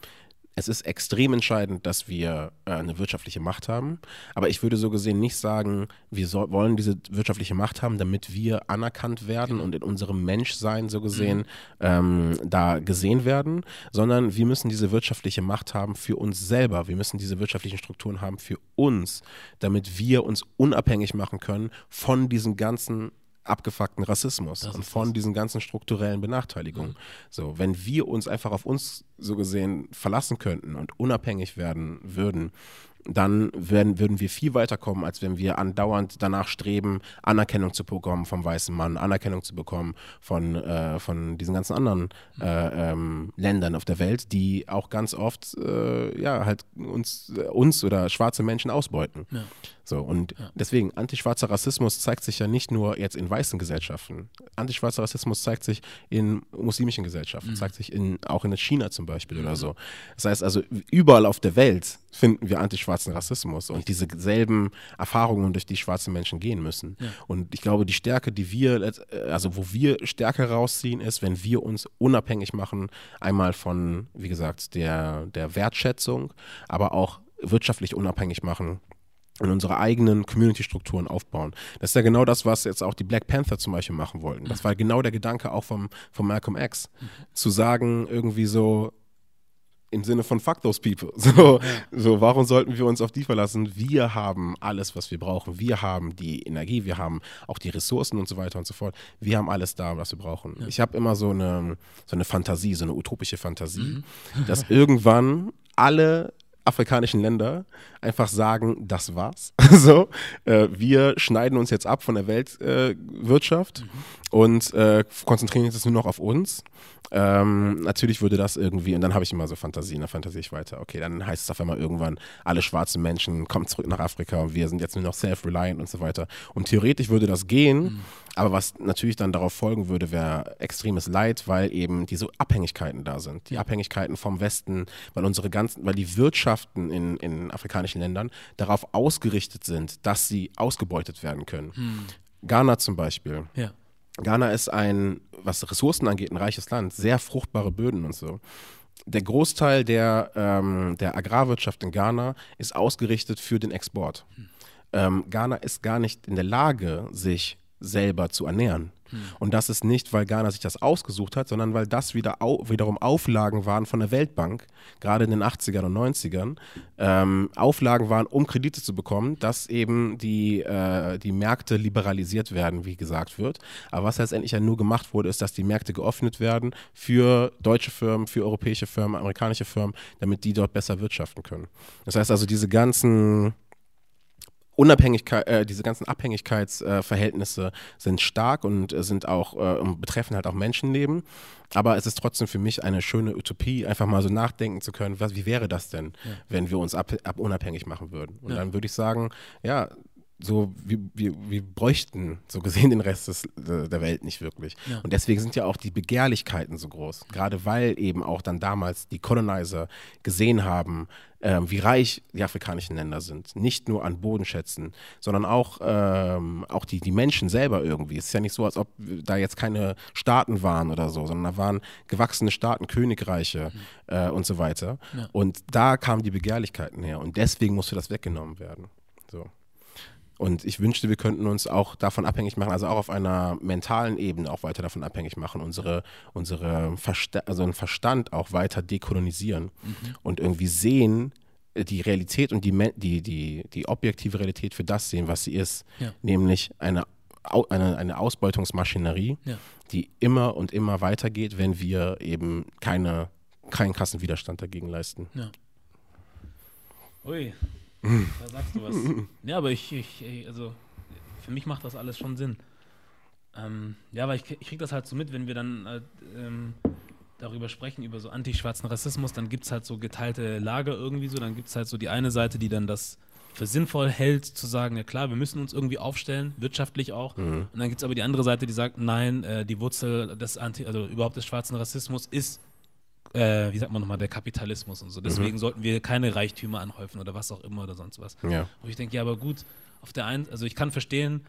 es ist extrem entscheidend, dass wir äh, eine wirtschaftliche Macht haben. Aber ich würde so gesehen nicht sagen, wir so, wollen diese wirtschaftliche Macht haben, damit wir anerkannt werden und in unserem Menschsein so gesehen mhm. ähm, da gesehen werden, sondern wir müssen diese wirtschaftliche Macht haben für uns selber. Wir müssen diese wirtschaftlichen Strukturen haben für uns, damit wir uns unabhängig machen können von diesen ganzen abgefuckten Rassismus und von diesen ganzen strukturellen Benachteiligungen. Mhm. So, wenn wir uns einfach auf uns so gesehen verlassen könnten und unabhängig werden würden, dann werden, würden wir viel weiter kommen, als wenn wir andauernd danach streben, Anerkennung zu bekommen vom weißen Mann, Anerkennung zu bekommen von, äh, von diesen ganzen anderen äh, ähm, Ländern auf der Welt, die auch ganz oft äh, ja halt uns, uns oder schwarze Menschen ausbeuten. Ja. So, und ja. deswegen, antischwarzer Rassismus zeigt sich ja nicht nur jetzt in weißen Gesellschaften. Antischwarzer Rassismus zeigt sich in muslimischen Gesellschaften, mhm. zeigt sich in, auch in China zum Beispiel mhm. oder so. Das heißt also, überall auf der Welt finden wir antischwarzen Rassismus und diese selben Erfahrungen, durch die schwarze Menschen gehen müssen. Ja. Und ich glaube, die Stärke, die wir, also wo wir Stärke rausziehen, ist, wenn wir uns unabhängig machen, einmal von, wie gesagt, der, der Wertschätzung, aber auch wirtschaftlich unabhängig machen und unsere eigenen Community-Strukturen aufbauen. Das ist ja genau das, was jetzt auch die Black Panther zum Beispiel machen wollten. Das war genau der Gedanke auch vom, vom Malcolm X. Mhm. Zu sagen, irgendwie so, im Sinne von fuck those people. So, so, warum sollten wir uns auf die verlassen? Wir haben alles, was wir brauchen. Wir haben die Energie, wir haben auch die Ressourcen und so weiter und so fort. Wir haben alles da, was wir brauchen. Ja. Ich habe immer so eine, so eine Fantasie, so eine utopische Fantasie, mhm. dass irgendwann alle afrikanischen Länder einfach sagen, das war's. so, äh, wir schneiden uns jetzt ab von der Weltwirtschaft äh, mhm. und äh, konzentrieren uns nur noch auf uns. Ähm, natürlich würde das irgendwie, und dann habe ich immer so Fantasien, da fantasiere ich weiter. Okay, dann heißt es auf einmal irgendwann, alle schwarzen Menschen kommen zurück nach Afrika und wir sind jetzt nur noch self-reliant und so weiter. Und theoretisch würde das gehen, mhm. aber was natürlich dann darauf folgen würde, wäre extremes Leid, weil eben diese Abhängigkeiten da sind. Die Abhängigkeiten vom Westen, weil unsere ganzen, weil die Wirtschaften in, in afrikanischen Ländern darauf ausgerichtet sind, dass sie ausgebeutet werden können. Mhm. Ghana zum Beispiel. Ja Ghana ist ein, was Ressourcen angeht, ein reiches Land, sehr fruchtbare Böden und so. Der Großteil der, ähm, der Agrarwirtschaft in Ghana ist ausgerichtet für den Export. Ähm, Ghana ist gar nicht in der Lage, sich selber zu ernähren. Und das ist nicht, weil Ghana sich das ausgesucht hat, sondern weil das wieder au wiederum Auflagen waren von der Weltbank, gerade in den 80ern und 90ern, ähm, Auflagen waren, um Kredite zu bekommen, dass eben die, äh, die Märkte liberalisiert werden, wie gesagt wird. Aber was letztendlich ja nur gemacht wurde, ist, dass die Märkte geöffnet werden für deutsche Firmen, für europäische Firmen, amerikanische Firmen, damit die dort besser wirtschaften können. Das heißt also, diese ganzen Unabhängigkeit, äh, diese ganzen Abhängigkeitsverhältnisse äh, sind stark und äh, sind auch äh, betreffen halt auch Menschenleben. Aber es ist trotzdem für mich eine schöne Utopie, einfach mal so nachdenken zu können, was, wie wäre das denn, ja. wenn wir uns ab, ab unabhängig machen würden. Und ja. dann würde ich sagen, ja, so, wir, wir, wir bräuchten so gesehen den Rest des, der Welt nicht wirklich. Ja. Und deswegen sind ja auch die Begehrlichkeiten so groß. Gerade weil eben auch dann damals die Colonizer gesehen haben, ähm, wie reich die afrikanischen Länder sind. Nicht nur an Bodenschätzen, sondern auch, ähm, auch die, die Menschen selber irgendwie. Es ist ja nicht so, als ob da jetzt keine Staaten waren oder so, sondern da waren gewachsene Staaten, Königreiche mhm. äh, und so weiter. Ja. Und da kamen die Begehrlichkeiten her. Und deswegen musste das weggenommen werden. So. Und ich wünschte, wir könnten uns auch davon abhängig machen, also auch auf einer mentalen Ebene auch weiter davon abhängig machen, unsere, unsere Versta also Verstand auch weiter dekolonisieren mhm. und irgendwie sehen, äh, die Realität und die, die, die, die objektive Realität für das sehen, was sie ist, ja. nämlich eine, eine, eine Ausbeutungsmaschinerie, ja. die immer und immer weitergeht, wenn wir eben keine, keinen krassen Widerstand dagegen leisten. Ja. Ui, da sagst du was. ja, aber ich, ich, also für mich macht das alles schon Sinn. Ähm, ja, weil ich, ich kriege das halt so mit, wenn wir dann äh, ähm, darüber sprechen, über so antischwarzen Rassismus, dann gibt es halt so geteilte Lager irgendwie so. Dann gibt es halt so die eine Seite, die dann das für sinnvoll hält, zu sagen, ja klar, wir müssen uns irgendwie aufstellen, wirtschaftlich auch. Mhm. Und dann gibt es aber die andere Seite, die sagt, nein, äh, die Wurzel des Anti, also überhaupt des schwarzen Rassismus ist äh, wie sagt man nochmal, der Kapitalismus und so. Mhm. Deswegen mhm. sollten wir keine Reichtümer anhäufen oder was auch immer oder sonst was. Ja. Wo ich denke, ja, aber gut, auf der einen, also ich kann verstehen,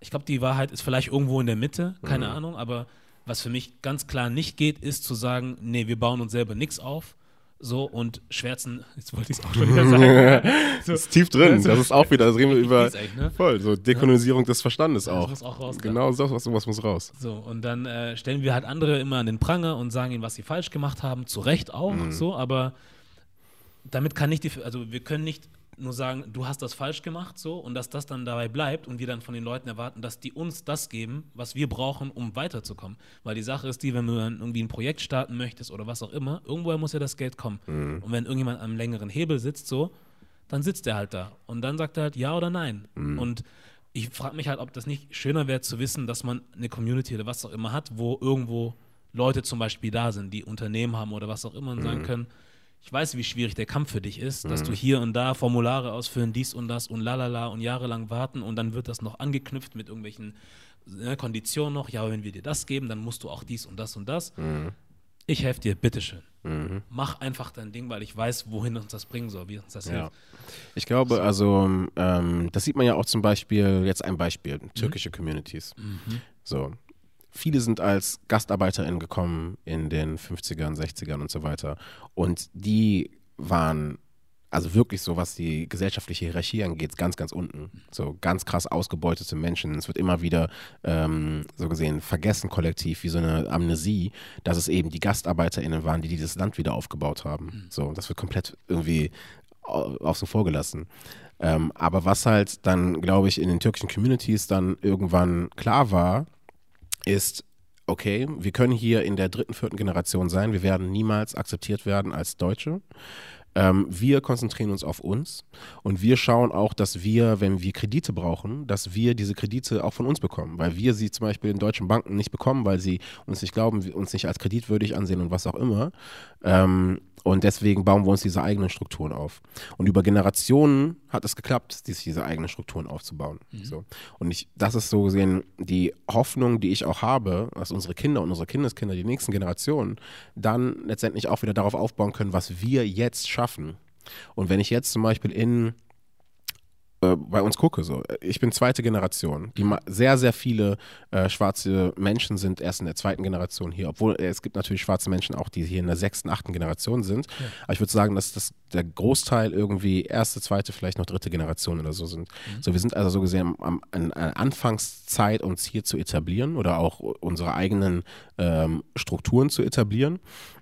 ich glaube, die Wahrheit ist vielleicht irgendwo in der Mitte, keine mhm. Ahnung, aber was für mich ganz klar nicht geht, ist zu sagen, nee, wir bauen uns selber nichts auf, so und schwärzen, jetzt wollte ich es auch schon wieder sagen. so. Das ist tief drin, das ist auch wieder, das reden wir über, ne? voll, so Dekolonisierung ja. des Verstandes auch. Das muss auch raus. Genau, so, was, sowas muss raus. So, und dann äh, stellen wir halt andere immer an den Pranger und sagen ihnen, was sie falsch gemacht haben, zu Recht auch, mhm. so, aber damit kann nicht die, also wir können nicht nur sagen, du hast das falsch gemacht, so, und dass das dann dabei bleibt und wir dann von den Leuten erwarten, dass die uns das geben, was wir brauchen, um weiterzukommen. Weil die Sache ist die, wenn du dann irgendwie ein Projekt starten möchtest oder was auch immer, irgendwoher muss ja das Geld kommen. Mhm. Und wenn irgendjemand am längeren Hebel sitzt, so, dann sitzt er halt da. Und dann sagt er halt ja oder nein. Mhm. Und ich frage mich halt, ob das nicht schöner wäre zu wissen, dass man eine Community oder was auch immer hat, wo irgendwo Leute zum Beispiel da sind, die Unternehmen haben oder was auch immer und mhm. sagen können, ich weiß, wie schwierig der Kampf für dich ist, dass mhm. du hier und da Formulare ausfüllen, dies und das und lalala und jahrelang warten und dann wird das noch angeknüpft mit irgendwelchen ne, Konditionen noch. Ja, wenn wir dir das geben, dann musst du auch dies und das und das. Mhm. Ich helfe dir, bitteschön. Mhm. Mach einfach dein Ding, weil ich weiß, wohin uns das bringen soll, wie uns das ja. hilft. Ich glaube, also, ähm, das sieht man ja auch zum Beispiel, jetzt ein Beispiel, türkische Communities. Mhm. So, viele sind als GastarbeiterInnen gekommen in den 50ern, 60ern und so weiter. Und die waren also wirklich so, was die gesellschaftliche Hierarchie angeht, ganz, ganz unten. So ganz krass ausgebeutete Menschen. Es wird immer wieder ähm, so gesehen vergessen kollektiv, wie so eine Amnesie, dass es eben die GastarbeiterInnen waren, die dieses Land wieder aufgebaut haben. Mhm. So, das wird komplett irgendwie außen vor gelassen. Ähm, aber was halt dann, glaube ich, in den türkischen Communities dann irgendwann klar war, ist, okay, wir können hier in der dritten, vierten Generation sein, wir werden niemals akzeptiert werden als Deutsche. Ähm, wir konzentrieren uns auf uns und wir schauen auch, dass wir, wenn wir Kredite brauchen, dass wir diese Kredite auch von uns bekommen, weil wir sie zum Beispiel in deutschen Banken nicht bekommen, weil sie uns nicht glauben, uns nicht als kreditwürdig ansehen und was auch immer. Ähm, und deswegen bauen wir uns diese eigenen Strukturen auf. Und über Generationen hat es geklappt, diese eigenen Strukturen aufzubauen. Mhm. So. Und ich, das ist so gesehen die Hoffnung, die ich auch habe, dass unsere Kinder und unsere Kindeskinder, die nächsten Generationen, dann letztendlich auch wieder darauf aufbauen können, was wir jetzt schaffen. Und wenn ich jetzt zum Beispiel in äh, bei uns gucke, so, ich bin zweite Generation. Die sehr, sehr viele äh, schwarze Menschen sind erst in der zweiten Generation hier, obwohl äh, es gibt natürlich schwarze Menschen auch, die hier in der sechsten, achten Generation sind. Ja. Aber ich würde sagen, dass das der Großteil irgendwie erste, zweite, vielleicht noch dritte Generation oder so sind. Mhm. So, wir sind also so gesehen am, an, an Anfangszeit, uns hier zu etablieren oder auch unsere eigenen ähm, Strukturen zu etablieren.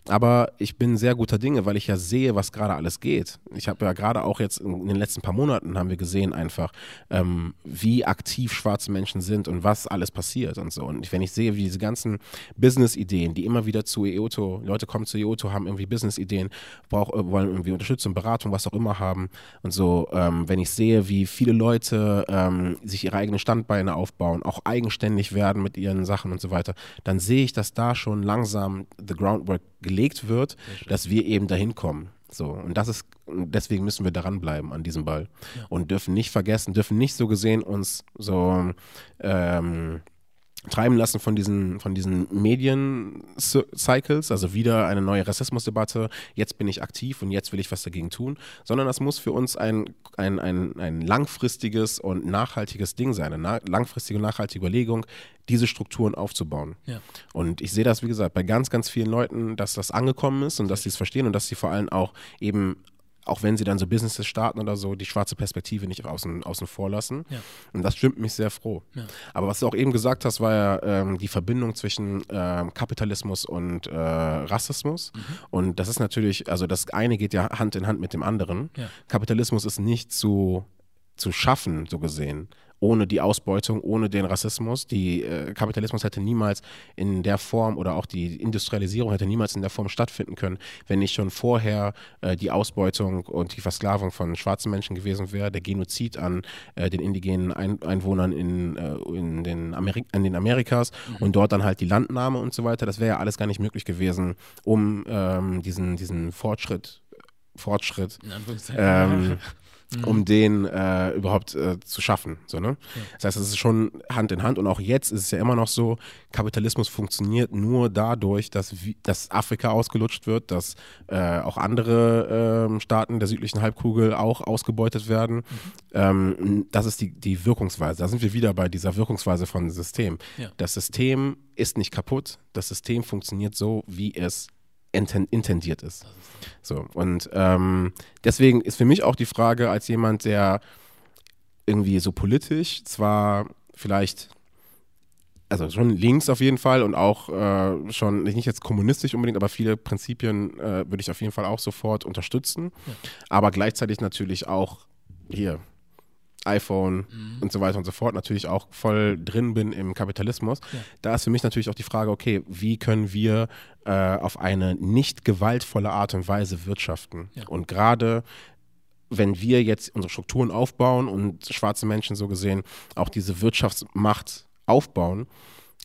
Aber ich bin sehr guter Dinge, weil ich ja sehe, was gerade alles geht. Ich habe ja gerade auch jetzt in den letzten paar Monaten haben wir gesehen einfach, ähm, wie aktiv schwarze Menschen sind und was alles passiert und so. Und wenn ich sehe, wie diese ganzen Business-Ideen, die immer wieder zu EOTO, Leute kommen zu EOTO, haben irgendwie Business-Ideen, wollen irgendwie Unterstützung, Beratung, was auch immer haben und so, ähm, wenn ich sehe, wie viele Leute ähm, sich ihre eigenen Standbeine aufbauen, auch eigenständig werden mit ihren Sachen und so weiter, dann sehe ich, dass da schon langsam the groundwork gelegt wird, dass wir eben dahin kommen. So, und das ist, deswegen müssen wir daran bleiben an diesem Ball. Ja. Und dürfen nicht vergessen, dürfen nicht so gesehen uns so ähm, treiben lassen von diesen, von diesen Medien-Cycles, also wieder eine neue Rassismusdebatte, jetzt bin ich aktiv und jetzt will ich was dagegen tun, sondern das muss für uns ein, ein, ein, ein langfristiges und nachhaltiges Ding sein, eine na langfristige, nachhaltige Überlegung, diese Strukturen aufzubauen. Ja. Und ich sehe das, wie gesagt, bei ganz, ganz vielen Leuten, dass das angekommen ist und dass sie es verstehen und dass sie vor allem auch eben auch wenn sie dann so Businesses starten oder so, die schwarze Perspektive nicht außen, außen vor lassen. Ja. Und das stimmt mich sehr froh. Ja. Aber was du auch eben gesagt hast, war ja ähm, die Verbindung zwischen ähm, Kapitalismus und äh, Rassismus. Mhm. Und das ist natürlich, also das eine geht ja Hand in Hand mit dem anderen. Ja. Kapitalismus ist nicht zu, zu schaffen, so gesehen ohne die Ausbeutung, ohne den Rassismus. Die äh, Kapitalismus hätte niemals in der Form oder auch die Industrialisierung hätte niemals in der Form stattfinden können, wenn nicht schon vorher äh, die Ausbeutung und die Versklavung von schwarzen Menschen gewesen wäre, der Genozid an äh, den indigenen Ein Einwohnern in, äh, in, den Ameri in den Amerikas mhm. und dort dann halt die Landnahme und so weiter. Das wäre ja alles gar nicht möglich gewesen, um ähm, diesen, diesen Fortschritt Fortschritt ähm, mhm. um den äh, überhaupt äh, zu schaffen. So, ne? Ja. Das heißt, es ist schon Hand in Hand und auch jetzt ist es ja immer noch so, Kapitalismus funktioniert nur dadurch, dass, dass Afrika ausgelutscht wird, dass äh, auch andere ähm, Staaten der südlichen Halbkugel auch ausgebeutet werden. Mhm. Ähm, das ist die, die Wirkungsweise. Da sind wir wieder bei dieser Wirkungsweise von System. Ja. Das System ist nicht kaputt, das System funktioniert so, wie es intendiert ist. So, und ähm, deswegen ist für mich auch die Frage, als jemand, der irgendwie so politisch zwar vielleicht, also schon links auf jeden Fall und auch äh, schon nicht jetzt kommunistisch unbedingt, aber viele Prinzipien äh, würde ich auf jeden Fall auch sofort unterstützen, ja. aber gleichzeitig natürlich auch hier iPhone mhm. und so weiter und so fort natürlich auch voll drin bin im Kapitalismus, ja. da ist für mich natürlich auch die Frage, okay, wie können wir äh, auf eine nicht gewaltvolle Art und Weise wirtschaften? Ja. Und gerade wenn wir jetzt unsere Strukturen aufbauen und schwarze Menschen so gesehen auch diese Wirtschaftsmacht aufbauen,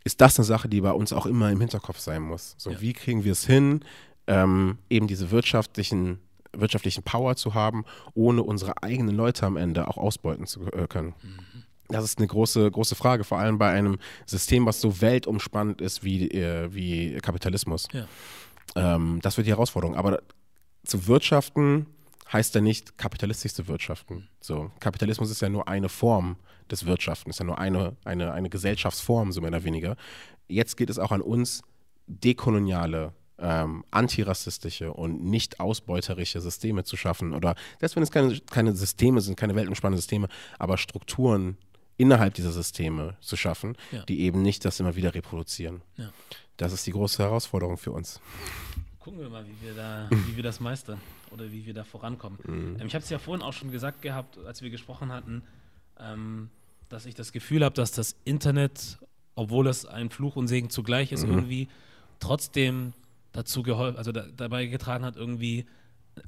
ist das eine Sache, die bei uns auch immer im Hinterkopf sein muss. So, ja. wie kriegen wir es hin, ähm, eben diese wirtschaftlichen wirtschaftlichen Power zu haben, ohne unsere eigenen Leute am Ende auch ausbeuten zu äh, können. Mhm. Das ist eine große, große Frage, vor allem bei einem System, was so weltumspannend ist wie, äh, wie Kapitalismus. Ja. Ähm, das wird die Herausforderung. Aber zu wirtschaften heißt ja nicht kapitalistisch zu wirtschaften. So, Kapitalismus ist ja nur eine Form des Wirtschaftens, ist ja nur eine, eine, eine Gesellschaftsform, so mehr oder weniger. Jetzt geht es auch an uns, dekoloniale ähm, antirassistische und nicht ausbeuterische Systeme zu schaffen. Oder selbst wenn es keine, keine Systeme sind, keine weltumspannenden Systeme, aber Strukturen innerhalb dieser Systeme zu schaffen, ja. die eben nicht das immer wieder reproduzieren. Ja. Das ist die große Herausforderung für uns. Gucken wir mal, wie wir, da, wie wir das meistern oder wie wir da vorankommen. Mhm. Ähm, ich habe es ja vorhin auch schon gesagt gehabt, als wir gesprochen hatten, ähm, dass ich das Gefühl habe, dass das Internet, obwohl es ein Fluch und Segen zugleich ist, mhm. irgendwie trotzdem dazu geholfen, also da, dabei getragen hat, irgendwie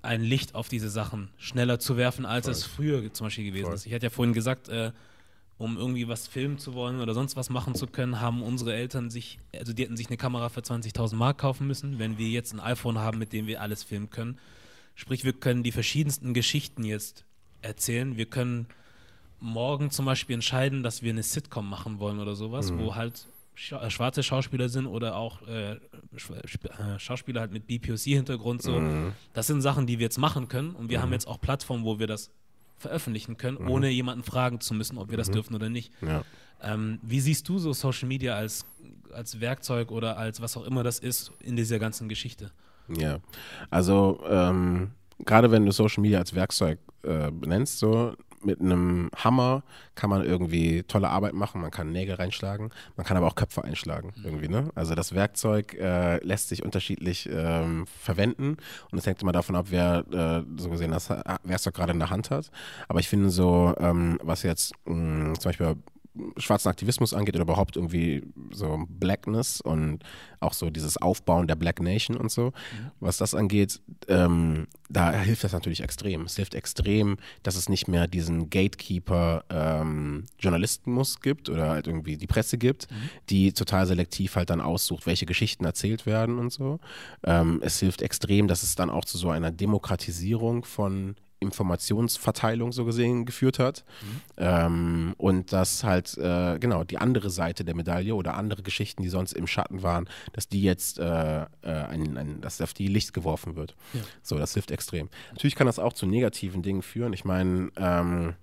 ein Licht auf diese Sachen schneller zu werfen, als Voll. es früher zum Beispiel gewesen Voll. ist. Ich hatte ja vorhin gesagt, äh, um irgendwie was filmen zu wollen oder sonst was machen zu können, haben unsere Eltern sich, also die hätten sich eine Kamera für 20.000 Mark kaufen müssen. Wenn wir jetzt ein iPhone haben, mit dem wir alles filmen können, sprich, wir können die verschiedensten Geschichten jetzt erzählen. Wir können morgen zum Beispiel entscheiden, dass wir eine Sitcom machen wollen oder sowas, mhm. wo halt schwarze Schauspieler sind oder auch äh, äh, Schauspieler halt mit BPOC-Hintergrund so. Mhm. Das sind Sachen, die wir jetzt machen können und wir mhm. haben jetzt auch Plattformen, wo wir das veröffentlichen können, mhm. ohne jemanden fragen zu müssen, ob wir das mhm. dürfen oder nicht. Ja. Ähm, wie siehst du so Social Media als, als Werkzeug oder als was auch immer das ist in dieser ganzen Geschichte? Ja, also ähm, gerade wenn du Social Media als Werkzeug äh, benennst, so mit einem Hammer kann man irgendwie tolle Arbeit machen, man kann Nägel reinschlagen, man kann aber auch Köpfe einschlagen mhm. irgendwie. Ne? Also das Werkzeug äh, lässt sich unterschiedlich ähm, verwenden und es hängt immer davon ab, wer äh, so gesehen das Werkzeug gerade in der Hand hat. Aber ich finde so, ähm, was jetzt mh, mm, zum Beispiel schwarzen Aktivismus angeht oder überhaupt irgendwie so Blackness und auch so dieses Aufbauen der Black Nation und so, mhm. was das angeht, ähm, da hilft das natürlich extrem. Es hilft extrem, dass es nicht mehr diesen Gatekeeper ähm, Journalismus gibt oder halt irgendwie die Presse gibt, mhm. die total selektiv halt dann aussucht, welche Geschichten erzählt werden und so. Ähm, es hilft extrem, dass es dann auch zu so einer Demokratisierung von Informationsverteilung so gesehen geführt hat. Mhm. Ähm, und dass halt, äh, genau, die andere Seite der Medaille oder andere Geschichten, die sonst im Schatten waren, dass die jetzt, äh, äh, ein, ein, dass auf die Licht geworfen wird. Ja. So, das hilft extrem. Natürlich kann das auch zu negativen Dingen führen. Ich meine, ähm,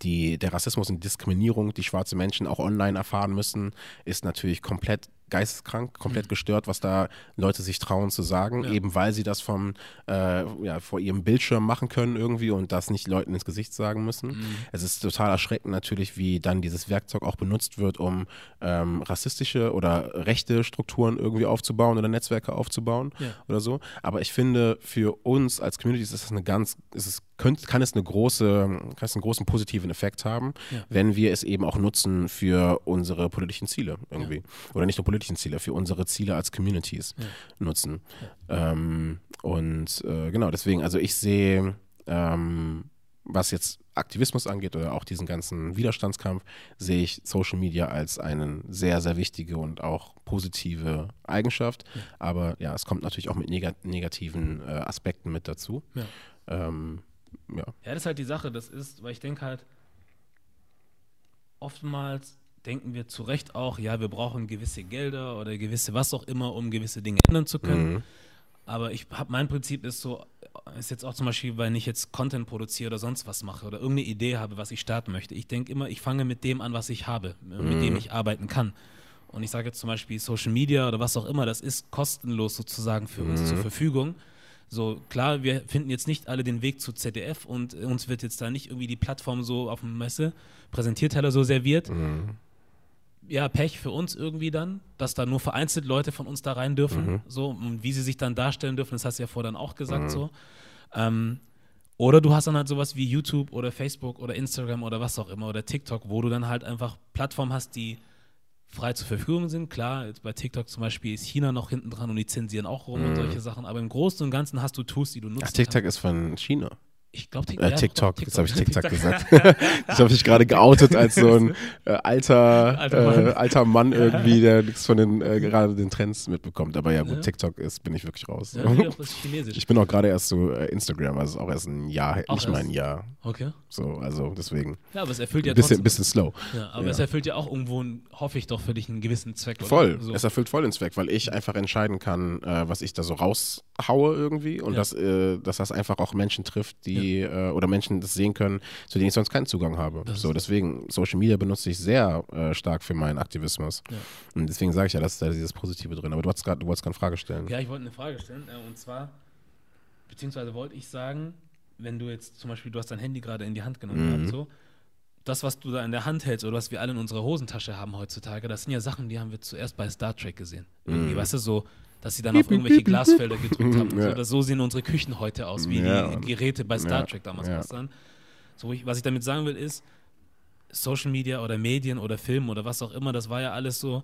die, der Rassismus und Diskriminierung, die schwarze Menschen auch online erfahren müssen, ist natürlich komplett geisteskrank, komplett mhm. gestört, was da Leute sich trauen zu sagen, ja. eben weil sie das vom, äh, ja, vor ihrem Bildschirm machen können irgendwie und das nicht Leuten ins Gesicht sagen müssen. Mhm. Es ist total erschreckend natürlich, wie dann dieses Werkzeug auch benutzt wird, um ähm, rassistische oder rechte Strukturen irgendwie aufzubauen oder Netzwerke aufzubauen ja. oder so. Aber ich finde, für uns als Communities ist das eine ganz, ist es könnt, kann es eine große, kann es einen großen positiven Effekt haben, ja. wenn wir es eben auch nutzen für unsere politischen Ziele irgendwie. Oder nicht nur politische politischen Ziele, für unsere Ziele als Communities ja. nutzen. Ja. Ähm, und äh, genau, deswegen, also ich sehe, ähm, was jetzt Aktivismus angeht oder auch diesen ganzen Widerstandskampf, sehe ich Social Media als eine sehr, sehr wichtige und auch positive Eigenschaft. Ja. Aber ja, es kommt natürlich auch mit negativen äh, Aspekten mit dazu. Ja. Ähm, ja. ja, das ist halt die Sache, das ist, weil ich denke halt, oftmals denken wir zu Recht auch, ja, wir brauchen gewisse Gelder oder gewisse was auch immer, um gewisse Dinge ändern zu können. Mhm. Aber ich habe mein Prinzip ist so, ist jetzt auch zum Beispiel, wenn ich jetzt Content produziere oder sonst was mache oder irgendeine Idee habe, was ich starten möchte. Ich denke immer, ich fange mit dem an, was ich habe, mhm. mit dem ich arbeiten kann. Und ich sage jetzt zum Beispiel Social Media oder was auch immer, das ist kostenlos sozusagen für mhm. uns zur Verfügung. So, klar, wir finden jetzt nicht alle den Weg zu ZDF und uns wird jetzt da nicht irgendwie die Plattform so auf dem Messe präsentiert, so serviert. Mhm ja, Pech für uns irgendwie dann, dass da nur vereinzelt Leute von uns da rein dürfen. Mhm. So, und wie sie sich dann darstellen dürfen, das hast du ja vorher dann auch gesagt mhm. so. Ähm, oder du hast dann halt sowas wie YouTube oder Facebook oder Instagram oder was auch immer oder TikTok, wo du dann halt einfach Plattformen hast, die frei zur Verfügung sind. Klar, jetzt bei TikTok zum Beispiel ist China noch hinten dran und die zensieren auch rum mhm. und solche Sachen, aber im Großen und Ganzen hast du Tools, die du nutzt. TikTok ist von China. Ich glaube, TikTok. Äh, TikTok. Jetzt habe ich TikTok gesagt. ich habe mich gerade geoutet als so ein äh, alter, alter Mann, äh, alter Mann irgendwie, der nichts von den äh, gerade den Trends mitbekommt. Aber ja, gut, ja. TikTok ist, bin ich wirklich raus. Ja, ich, ich bin auch gerade erst so äh, Instagram, also auch erst ein Jahr, auch nicht mal ein Jahr. Okay. So, also deswegen. Ja, aber es erfüllt ja ein bisschen, bisschen slow. Ja, aber es erfüllt ja auch irgendwo, hoffe ich doch, für dich einen gewissen Zweck. Oder? Voll. So. Es erfüllt voll den Zweck, weil ich einfach entscheiden kann, äh, was ich da so raushaue irgendwie und dass, dass das einfach auch Menschen trifft, die oder Menschen das sehen können, zu denen ich sonst keinen Zugang habe. Das so, deswegen, Social Media benutze ich sehr äh, stark für meinen Aktivismus. Ja. Und deswegen sage ich ja, dass da dieses Positive drin. Aber du, hast grad, du wolltest gerade eine Frage stellen. Ja, ich wollte eine Frage stellen. Äh, und zwar, beziehungsweise wollte ich sagen, wenn du jetzt zum Beispiel, du hast dein Handy gerade in die Hand genommen, mhm. so, das, was du da in der Hand hältst oder was wir alle in unserer Hosentasche haben heutzutage, das sind ja Sachen, die haben wir zuerst bei Star Trek gesehen. Irgendwie, mhm. weißt du, so dass sie dann auf irgendwelche Glasfelder gedrückt haben. Ja. So, dass, so sehen unsere Küchen heute aus, wie ja. die Geräte bei Star Trek damals ja. dann. So, was ich damit sagen will, ist, Social Media oder Medien oder Film oder was auch immer, das war ja alles so,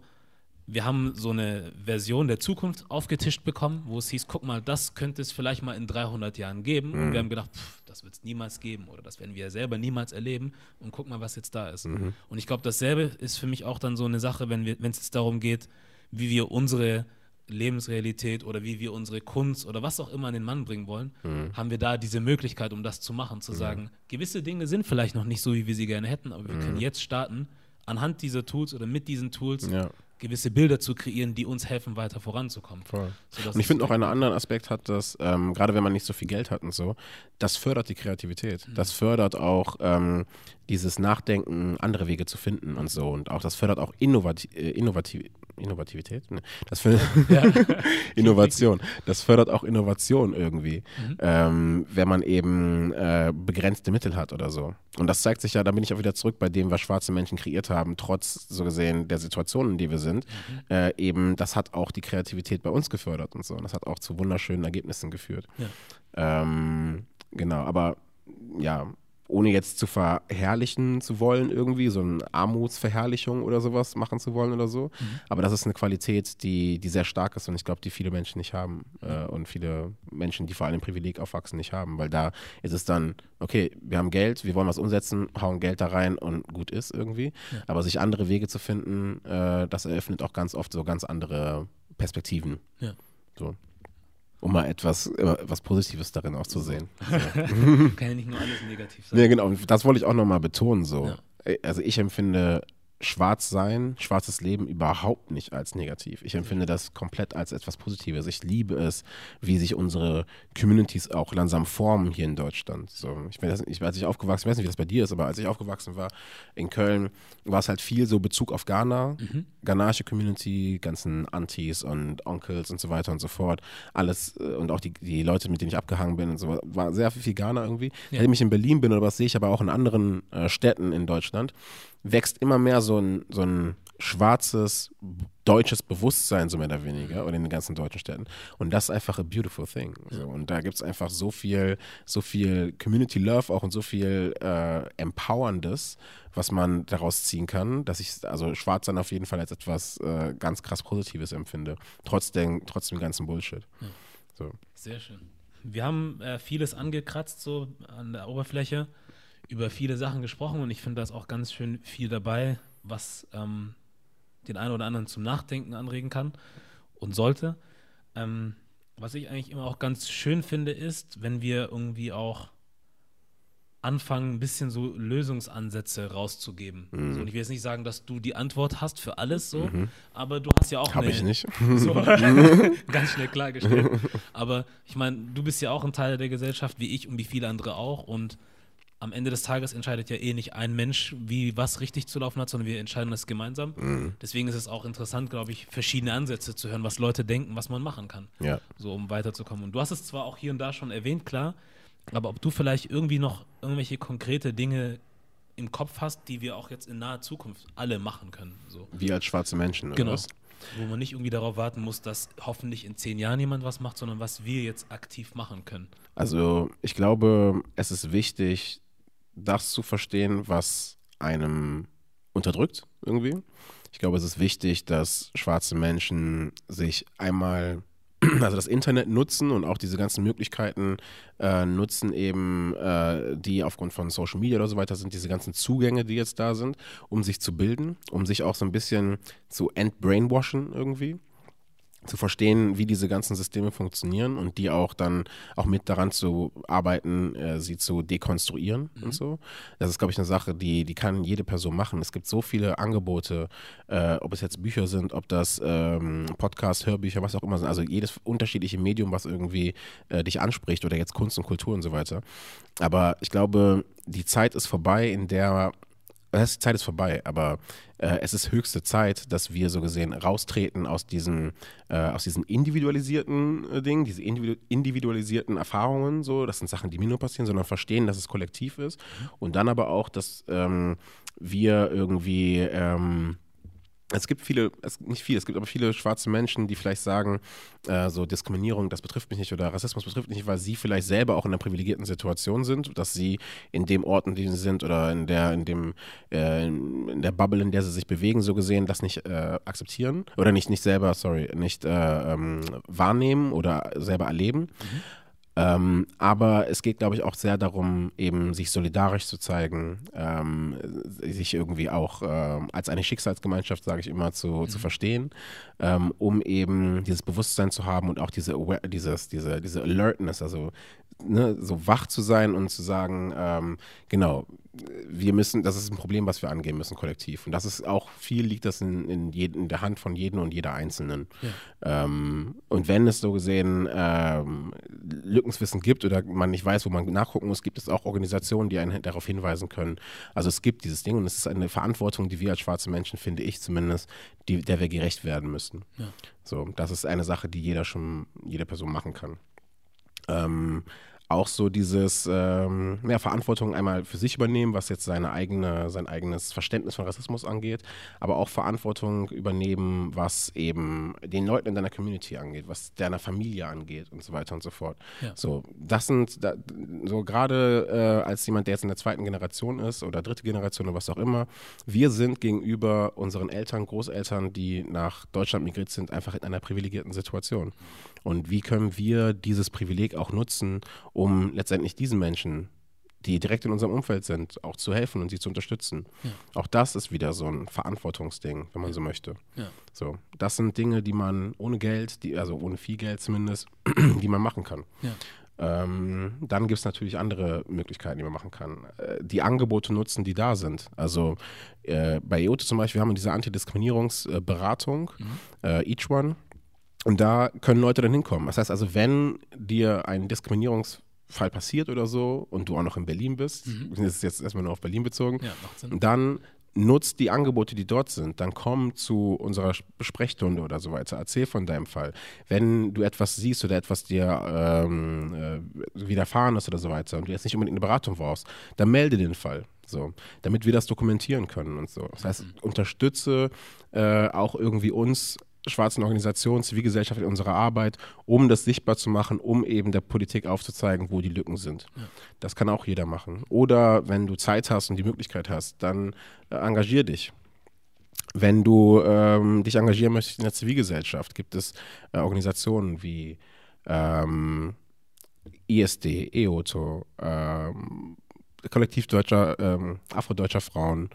wir haben so eine Version der Zukunft aufgetischt bekommen, wo es hieß, guck mal, das könnte es vielleicht mal in 300 Jahren geben. Mhm. Und wir haben gedacht, pff, das wird es niemals geben oder das werden wir selber niemals erleben. Und guck mal, was jetzt da ist. Mhm. Und ich glaube, dasselbe ist für mich auch dann so eine Sache, wenn es jetzt darum geht, wie wir unsere Lebensrealität oder wie wir unsere Kunst oder was auch immer an den Mann bringen wollen, mhm. haben wir da diese Möglichkeit, um das zu machen, zu mhm. sagen, gewisse Dinge sind vielleicht noch nicht so, wie wir sie gerne hätten, aber wir mhm. können jetzt starten, anhand dieser Tools oder mit diesen Tools ja. gewisse Bilder zu kreieren, die uns helfen, weiter voranzukommen. Und ich finde noch einen anderen Aspekt hat, dass ähm, gerade wenn man nicht so viel Geld hat und so, das fördert die Kreativität. Mhm. Das fördert auch ähm, dieses Nachdenken, andere Wege zu finden und so. Und auch das fördert auch Innovati äh, Innovativ Innovativität? Ne? Das fördert ja. Innovation. Das fördert auch Innovation irgendwie, mhm. ähm, wenn man eben äh, begrenzte Mittel hat oder so. Und das zeigt sich ja, da bin ich auch wieder zurück bei dem, was schwarze Menschen kreiert haben, trotz so gesehen der Situationen, in die wir sind. Mhm. Äh, eben, das hat auch die Kreativität bei uns gefördert und so. Und das hat auch zu wunderschönen Ergebnissen geführt. Ja. Ähm, genau, aber ja, ohne jetzt zu verherrlichen zu wollen, irgendwie, so eine Armutsverherrlichung oder sowas machen zu wollen oder so. Mhm. Aber das ist eine Qualität, die, die sehr stark ist und ich glaube, die viele Menschen nicht haben. Äh, und viele Menschen, die vor allem Privileg aufwachsen, nicht haben. Weil da ist es dann, okay, wir haben Geld, wir wollen was umsetzen, hauen Geld da rein und gut ist irgendwie. Ja. Aber sich andere Wege zu finden, äh, das eröffnet auch ganz oft so ganz andere Perspektiven. Ja. So um mal etwas, was Positives darin auch zu sehen. So. Kann ja nicht nur alles negativ sein. Ja, genau. Das wollte ich auch nochmal betonen. So. Ja. Also ich empfinde schwarz sein, schwarzes Leben überhaupt nicht als negativ. Ich empfinde das komplett als etwas Positives. Ich liebe es, wie sich unsere Communities auch langsam formen hier in Deutschland. So, ich, weiß nicht, als ich aufgewachsen, ich weiß nicht, wie das bei dir ist, aber als ich aufgewachsen war in Köln, war es halt viel so Bezug auf Ghana, mhm. ghanaische Community, ganzen Aunties und Onkels und so weiter und so fort. Alles äh, und auch die, die Leute, mit denen ich abgehangen bin und so, war sehr viel Ghana irgendwie. Ja. Seitdem ich in Berlin bin oder was sehe ich aber auch in anderen äh, Städten in Deutschland, wächst immer mehr so ein, so ein schwarzes deutsches Bewusstsein, so mehr oder weniger, oder in den ganzen deutschen Städten. Und das ist einfach a beautiful thing. So. Und da gibt es einfach so viel, so viel Community Love auch und so viel äh, Empowerndes, was man daraus ziehen kann, dass ich also schwarz dann auf jeden Fall als etwas äh, ganz krass Positives empfinde, trotz, den, trotz dem ganzen Bullshit. Ja. So. Sehr schön. Wir haben äh, vieles angekratzt so an der Oberfläche über viele Sachen gesprochen und ich finde da ist auch ganz schön viel dabei, was ähm, den einen oder anderen zum Nachdenken anregen kann und sollte. Ähm, was ich eigentlich immer auch ganz schön finde, ist, wenn wir irgendwie auch anfangen, ein bisschen so Lösungsansätze rauszugeben. Mhm. So, und ich will jetzt nicht sagen, dass du die Antwort hast für alles so, mhm. aber du hast ja auch Habe ich nicht. So, ganz schnell klargestellt. Aber ich meine, du bist ja auch ein Teil der Gesellschaft, wie ich und wie viele andere auch und am Ende des Tages entscheidet ja eh nicht ein Mensch, wie was richtig zu laufen hat, sondern wir entscheiden das gemeinsam. Mhm. Deswegen ist es auch interessant, glaube ich, verschiedene Ansätze zu hören, was Leute denken, was man machen kann. Ja. So, um weiterzukommen. Und du hast es zwar auch hier und da schon erwähnt, klar, aber ob du vielleicht irgendwie noch irgendwelche konkrete Dinge im Kopf hast, die wir auch jetzt in naher Zukunft alle machen können. So. Wir als schwarze Menschen, genau. Was? Wo man nicht irgendwie darauf warten muss, dass hoffentlich in zehn Jahren jemand was macht, sondern was wir jetzt aktiv machen können. Also ich glaube, es ist wichtig, das zu verstehen, was einem unterdrückt irgendwie. Ich glaube, es ist wichtig, dass schwarze Menschen sich einmal, also das Internet nutzen und auch diese ganzen Möglichkeiten äh, nutzen, eben, äh, die aufgrund von Social Media oder so weiter sind, diese ganzen Zugänge, die jetzt da sind, um sich zu bilden, um sich auch so ein bisschen zu entbrainwashen irgendwie zu verstehen, wie diese ganzen Systeme funktionieren und die auch dann auch mit daran zu arbeiten, äh, sie zu dekonstruieren mhm. und so. Das ist, glaube ich, eine Sache, die, die kann jede Person machen. Es gibt so viele Angebote, äh, ob es jetzt Bücher sind, ob das ähm, Podcast, Hörbücher, was auch immer sind. Also jedes unterschiedliche Medium, was irgendwie äh, dich anspricht oder jetzt Kunst und Kultur und so weiter. Aber ich glaube, die Zeit ist vorbei, in der die Zeit ist vorbei, aber äh, es ist höchste Zeit, dass wir so gesehen raustreten aus diesen, äh, aus diesen individualisierten äh, Dingen, diese individu individualisierten Erfahrungen, so, das sind Sachen, die mir nur passieren, sondern verstehen, dass es kollektiv ist. Und dann aber auch, dass ähm, wir irgendwie ähm, es gibt viele, es, nicht viele, es gibt aber viele schwarze Menschen, die vielleicht sagen, äh, so Diskriminierung, das betrifft mich nicht oder Rassismus betrifft mich nicht, weil sie vielleicht selber auch in einer privilegierten Situation sind, dass sie in dem Ort, in dem sie sind oder in der, in dem, äh, in der Bubble, in der sie sich bewegen, so gesehen, das nicht äh, akzeptieren oder nicht, nicht selber, sorry, nicht äh, ähm, wahrnehmen oder selber erleben. Mhm. Ähm, aber es geht, glaube ich, auch sehr darum, eben sich solidarisch zu zeigen, ähm, sich irgendwie auch äh, als eine Schicksalsgemeinschaft, sage ich immer, zu, mhm. zu verstehen, ähm, um eben dieses Bewusstsein zu haben und auch diese, dieses, diese, diese Alertness, also ne, so wach zu sein und zu sagen, ähm, genau, wir müssen, das ist ein Problem, was wir angehen müssen, kollektiv. Und das ist auch, viel liegt das in, in, jed, in der Hand von jedem und jeder Einzelnen. Ja. Ähm, und wenn es so gesehen ähm, Lückenswissen gibt oder man nicht weiß, wo man nachgucken muss, gibt es auch Organisationen, die einen darauf hinweisen können. Also es gibt dieses Ding und es ist eine Verantwortung, die wir als schwarze Menschen, finde ich zumindest, die, der wir gerecht werden müssen. Ja. So, das ist eine Sache, die jeder schon, jede Person machen kann. Ähm, auch so dieses ähm, ja, Verantwortung einmal für sich übernehmen, was jetzt seine eigene, sein eigenes Verständnis von Rassismus angeht, aber auch Verantwortung übernehmen, was eben den Leuten in deiner Community angeht, was deiner Familie angeht und so weiter und so fort. Ja. So, das sind da, so gerade äh, als jemand, der jetzt in der zweiten Generation ist oder dritte Generation oder was auch immer, wir sind gegenüber unseren Eltern, Großeltern, die nach Deutschland migriert sind, einfach in einer privilegierten Situation. Und wie können wir dieses Privileg auch nutzen, um letztendlich diesen Menschen, die direkt in unserem Umfeld sind, auch zu helfen und sie zu unterstützen. Ja. Auch das ist wieder so ein Verantwortungsding, wenn man ja. so möchte. Ja. So, das sind Dinge, die man ohne Geld, die, also ohne viel Geld zumindest, die man machen kann. Ähm, dann gibt es natürlich andere Möglichkeiten, die man machen kann. Äh, die Angebote nutzen, die da sind. Also äh, bei EOTE zum Beispiel haben wir diese Antidiskriminierungsberatung, mhm. äh, Each One. Und da können Leute dann hinkommen. Das heißt also, wenn dir ein Diskriminierungsfall passiert oder so und du auch noch in Berlin bist, mhm. das ist jetzt erstmal nur auf Berlin bezogen, ja, dann nutzt die Angebote, die dort sind. Dann komm zu unserer Sprechstunde oder so weiter. Erzähl von deinem Fall. Wenn du etwas siehst oder etwas dir ähm, äh, widerfahren ist oder so weiter und du jetzt nicht unbedingt eine Beratung brauchst, dann melde den Fall. So, damit wir das dokumentieren können und so. Das heißt, mhm. unterstütze äh, auch irgendwie uns schwarzen Organisationen, Zivilgesellschaft in unserer Arbeit, um das sichtbar zu machen, um eben der Politik aufzuzeigen, wo die Lücken sind. Ja. Das kann auch jeder machen. Oder wenn du Zeit hast und die Möglichkeit hast, dann äh, engagier dich. Wenn du ähm, dich engagieren möchtest in der Zivilgesellschaft, gibt es äh, Organisationen wie ähm, ISD, EOTO, ähm, Kollektiv deutscher, ähm, afrodeutscher Frauen,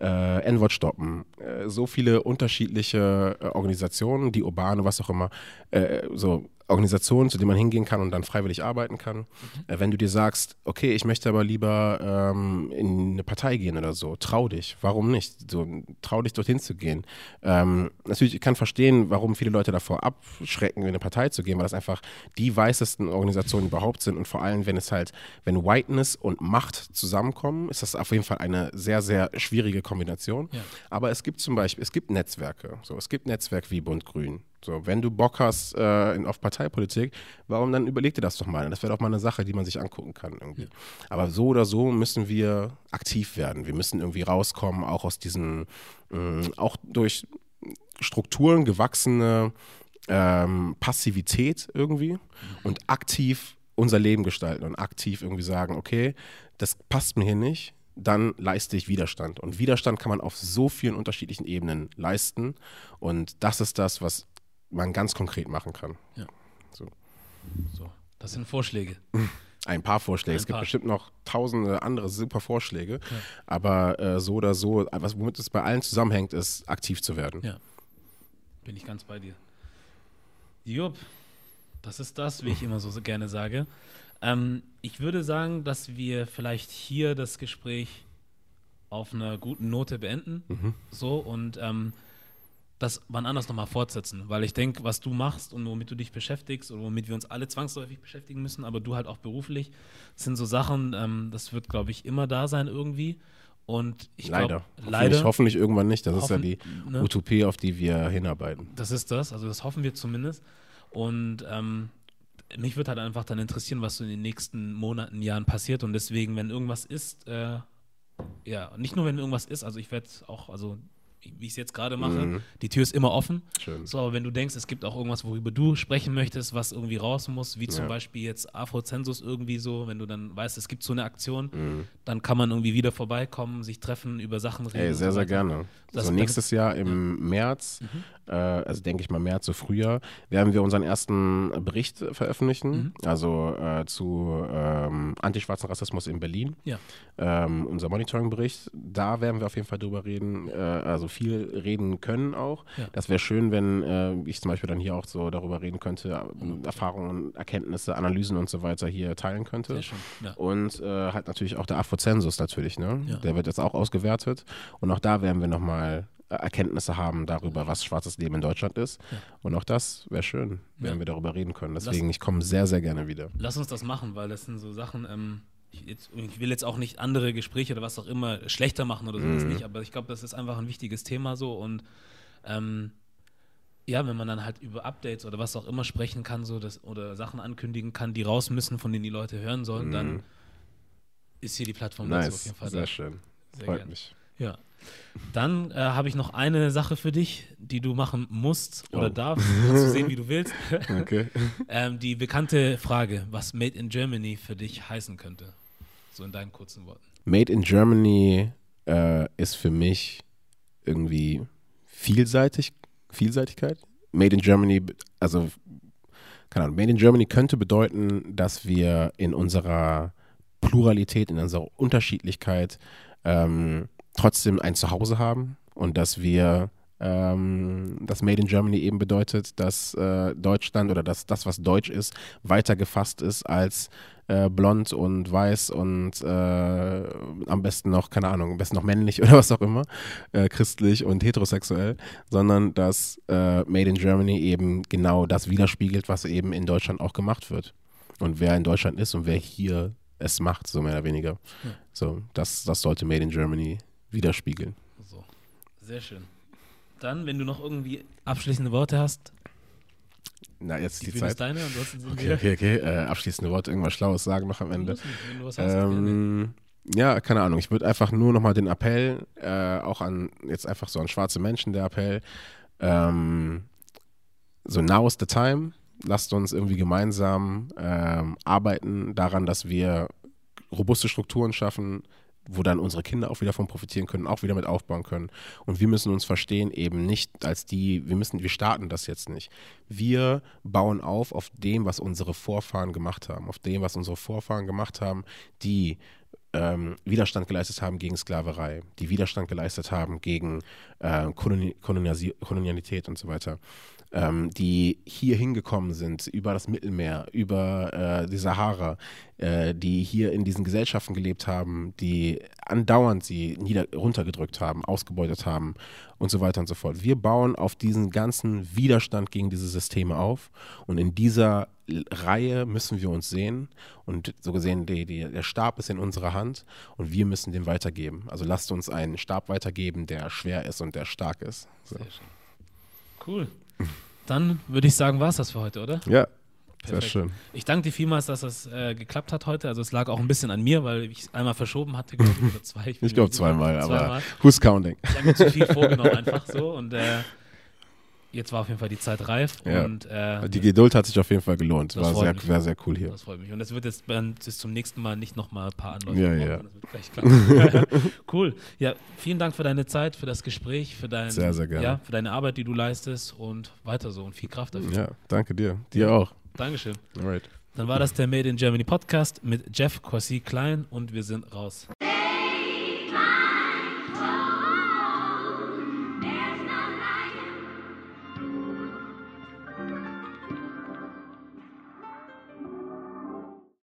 äh, N-Wort stoppen, äh, so viele unterschiedliche äh, Organisationen, die urbane, was auch immer, äh, so Organisationen, zu denen man hingehen kann und dann freiwillig arbeiten kann. Mhm. Äh, wenn du dir sagst, okay, ich möchte aber lieber ähm, in eine Partei gehen oder so, trau dich. Warum nicht? So, trau dich dorthin zu gehen. Ähm, natürlich, ich kann verstehen, warum viele Leute davor abschrecken, in eine Partei zu gehen, weil das einfach die weißesten Organisationen überhaupt sind und vor allem, wenn es halt, wenn Whiteness und Macht zusammenkommen, ist das auf jeden Fall eine sehr, sehr schwierige Kombination. Ja. Aber es gibt zum Beispiel, es gibt Netzwerke. So, es gibt Netzwerke wie Bund Grün. So, wenn du Bock hast äh, in, auf Parteipolitik, warum dann überleg dir das doch mal. Das wäre doch mal eine Sache, die man sich angucken kann irgendwie. Ja. Aber so oder so müssen wir aktiv werden. Wir müssen irgendwie rauskommen, auch aus diesen, äh, auch durch Strukturen gewachsene ähm, Passivität irgendwie mhm. und aktiv unser Leben gestalten und aktiv irgendwie sagen, okay, das passt mir hier nicht, dann leiste ich Widerstand. Und Widerstand kann man auf so vielen unterschiedlichen Ebenen leisten. Und das ist das, was man ganz konkret machen kann. Ja. So. so. Das sind Vorschläge. Ein paar Vorschläge. Ein es gibt bestimmt noch tausende andere super Vorschläge. Ja. Aber äh, so oder so, was, womit es bei allen zusammenhängt, ist aktiv zu werden. Ja. Bin ich ganz bei dir. Jupp, das ist das, wie ich immer so gerne sage. Ähm, ich würde sagen, dass wir vielleicht hier das Gespräch auf einer guten Note beenden. Mhm. So und ähm, das wann anders nochmal fortsetzen. Weil ich denke, was du machst und womit du dich beschäftigst und womit wir uns alle zwangsläufig beschäftigen müssen, aber du halt auch beruflich, sind so Sachen, ähm, das wird, glaube ich, immer da sein irgendwie. Und ich leider. Glaub, leider. Hoffentlich irgendwann nicht. Das hoffen, ist ja die ne? Utopie, auf die wir hinarbeiten. Das ist das. Also das hoffen wir zumindest. Und ähm, mich würde halt einfach dann interessieren, was so in den nächsten Monaten, Jahren passiert. Und deswegen, wenn irgendwas ist, äh, ja, nicht nur wenn irgendwas ist, also ich werde auch, also wie ich es jetzt gerade mache. Mhm. Die Tür ist immer offen. Schön. So, aber wenn du denkst, es gibt auch irgendwas, worüber du sprechen möchtest, was irgendwie raus muss, wie zum ja. Beispiel jetzt Afrozensus irgendwie so, wenn du dann weißt, es gibt so eine Aktion, mhm. dann kann man irgendwie wieder vorbeikommen, sich treffen, über Sachen reden. Ey, sehr, so sehr gerne. Das so nächstes Jahr im ja. März, mhm. äh, also denke ich mal März, so Frühjahr, werden wir unseren ersten Bericht veröffentlichen, mhm. also äh, zu ähm, antischwarzen Rassismus in Berlin. Ja. Ähm, unser Monitoring-Bericht, da werden wir auf jeden Fall drüber reden, äh, also viel reden können auch. Ja. Das wäre schön, wenn äh, ich zum Beispiel dann hier auch so darüber reden könnte, äh, Erfahrungen, Erkenntnisse, Analysen und so weiter hier teilen könnte. Sehr schön. Ja. Und äh, halt natürlich auch der Afrozensus natürlich, ne? Ja. Der wird jetzt auch ausgewertet. Und auch da werden wir nochmal äh, Erkenntnisse haben darüber, was schwarzes Leben in Deutschland ist. Ja. Und auch das wäre schön, wenn Ja. wir darüber reden können. Deswegen, ich komme sehr, sehr gerne wieder. Lass uns das machen, weil das sind so Sachen, ähm, ich, jetzt, ich will jetzt auch nicht andere Gespräche oder was auch immer schlechter machen oder so, das nicht, aber ich glaube, das ist einfach ein wichtiges Thema so und ähm, ja, wenn man dann halt über Updates oder was auch immer sprechen kann so das, oder Sachen ankündigen kann, die raus müssen, von denen die Leute hören sollen, dann ist hier die Plattform dazu auf Nice, jeden Fall sehr da. schön. Sehr Freut gern. mich. Ja. Dann äh, habe ich noch eine Sache für dich, die du machen musst oder Oh. darfst. Kannst du sehen, wie du willst. Okay. ähm, die bekannte Frage, was Made in Germany für dich heißen könnte. So in deinen kurzen Worten. Made in Germany äh, ist für mich irgendwie vielseitig, Vielseitigkeit. Made in Germany, also keine Ahnung, Made in Germany könnte bedeuten, dass wir in unserer Pluralität, in unserer Unterschiedlichkeit ähm, trotzdem ein Zuhause haben und dass wir ähm, das Made in Germany eben bedeutet, dass äh, Deutschland oder dass das, was deutsch ist, weiter gefasst ist als äh, blond und weiß und äh, am besten noch, keine Ahnung, am besten noch männlich oder was auch immer, äh, christlich und heterosexuell, sondern dass äh, Made in Germany eben genau das widerspiegelt, was eben in Deutschland auch gemacht wird. Und wer in Deutschland ist und wer hier es macht, so mehr oder weniger. Ja. So, das, das sollte Made in Germany widerspiegeln. So. Sehr schön. Dann, wenn du noch irgendwie abschließende Worte hast, Na, jetzt ist die die Bühne ist Zeit. deine. Ansonsten sind Okay, okay, okay. Äh, abschließende Worte, irgendwas Schlaues sagen noch am Ende. Nicht. Ähm, ja, keine Ahnung. Ich würde einfach nur nochmal den Appell, äh, auch an, jetzt einfach so an schwarze Menschen, der Appell, ähm, so now is the time. Lasst uns irgendwie gemeinsam ähm, arbeiten daran, dass wir robuste Strukturen schaffen, wo dann unsere Kinder auch wieder von profitieren können, auch wieder mit aufbauen können. Und wir müssen uns verstehen, eben nicht als die, wir müssen, wir starten das jetzt nicht. Wir bauen auf auf dem, was unsere Vorfahren gemacht haben, auf dem, was unsere Vorfahren gemacht haben, die ähm, Widerstand geleistet haben gegen Sklaverei, die Widerstand geleistet haben gegen äh, Kolonialität und so weiter, ähm, die hier hingekommen sind, über das Mittelmeer, über äh, die Sahara, äh, die hier in diesen Gesellschaften gelebt haben, die andauernd sie nieder runtergedrückt haben, ausgebeutet haben und so weiter und so fort. Wir bauen auf diesen ganzen Widerstand gegen diese Systeme auf und in dieser Reihe müssen wir uns sehen und so gesehen, die, die, der Stab ist in unserer Hand und wir müssen den weitergeben. Also lasst uns einen Stab weitergeben, der schwer ist und der stark ist. So. Cool. Dann würde ich sagen, war es das für heute, oder? Ja, sehr Perfekt. schön. Ich danke dir vielmals, dass das äh, geklappt hat heute. Also es lag auch ein bisschen an mir, weil ich es einmal verschoben hatte, glaube ich, oder zwei. Ich mir glaube zweimal, aber Zweimal. who's counting? Ich habe mir zu viel vorgenommen einfach so und äh, jetzt war auf jeden Fall die Zeit reif Ja. und äh, Die Geduld hat sich auf jeden Fall gelohnt. Das War sehr, mich. war sehr cool hier. das freut mich. Und es wird jetzt bis zum nächsten Mal nicht nochmal ein paar Anläufe Ja, ja. Das wird gleich klappen. cool. Ja, vielen Dank für deine Zeit, für das Gespräch, für, dein, Sehr, sehr gerne. Ja, für deine Arbeit, die du leistest und weiter so und viel Kraft dafür. Ja, danke dir. Dir auch. Dankeschön. Alright. Dann war das der Made in Germany Podcast mit Jeff Corsi Klein und wir sind raus.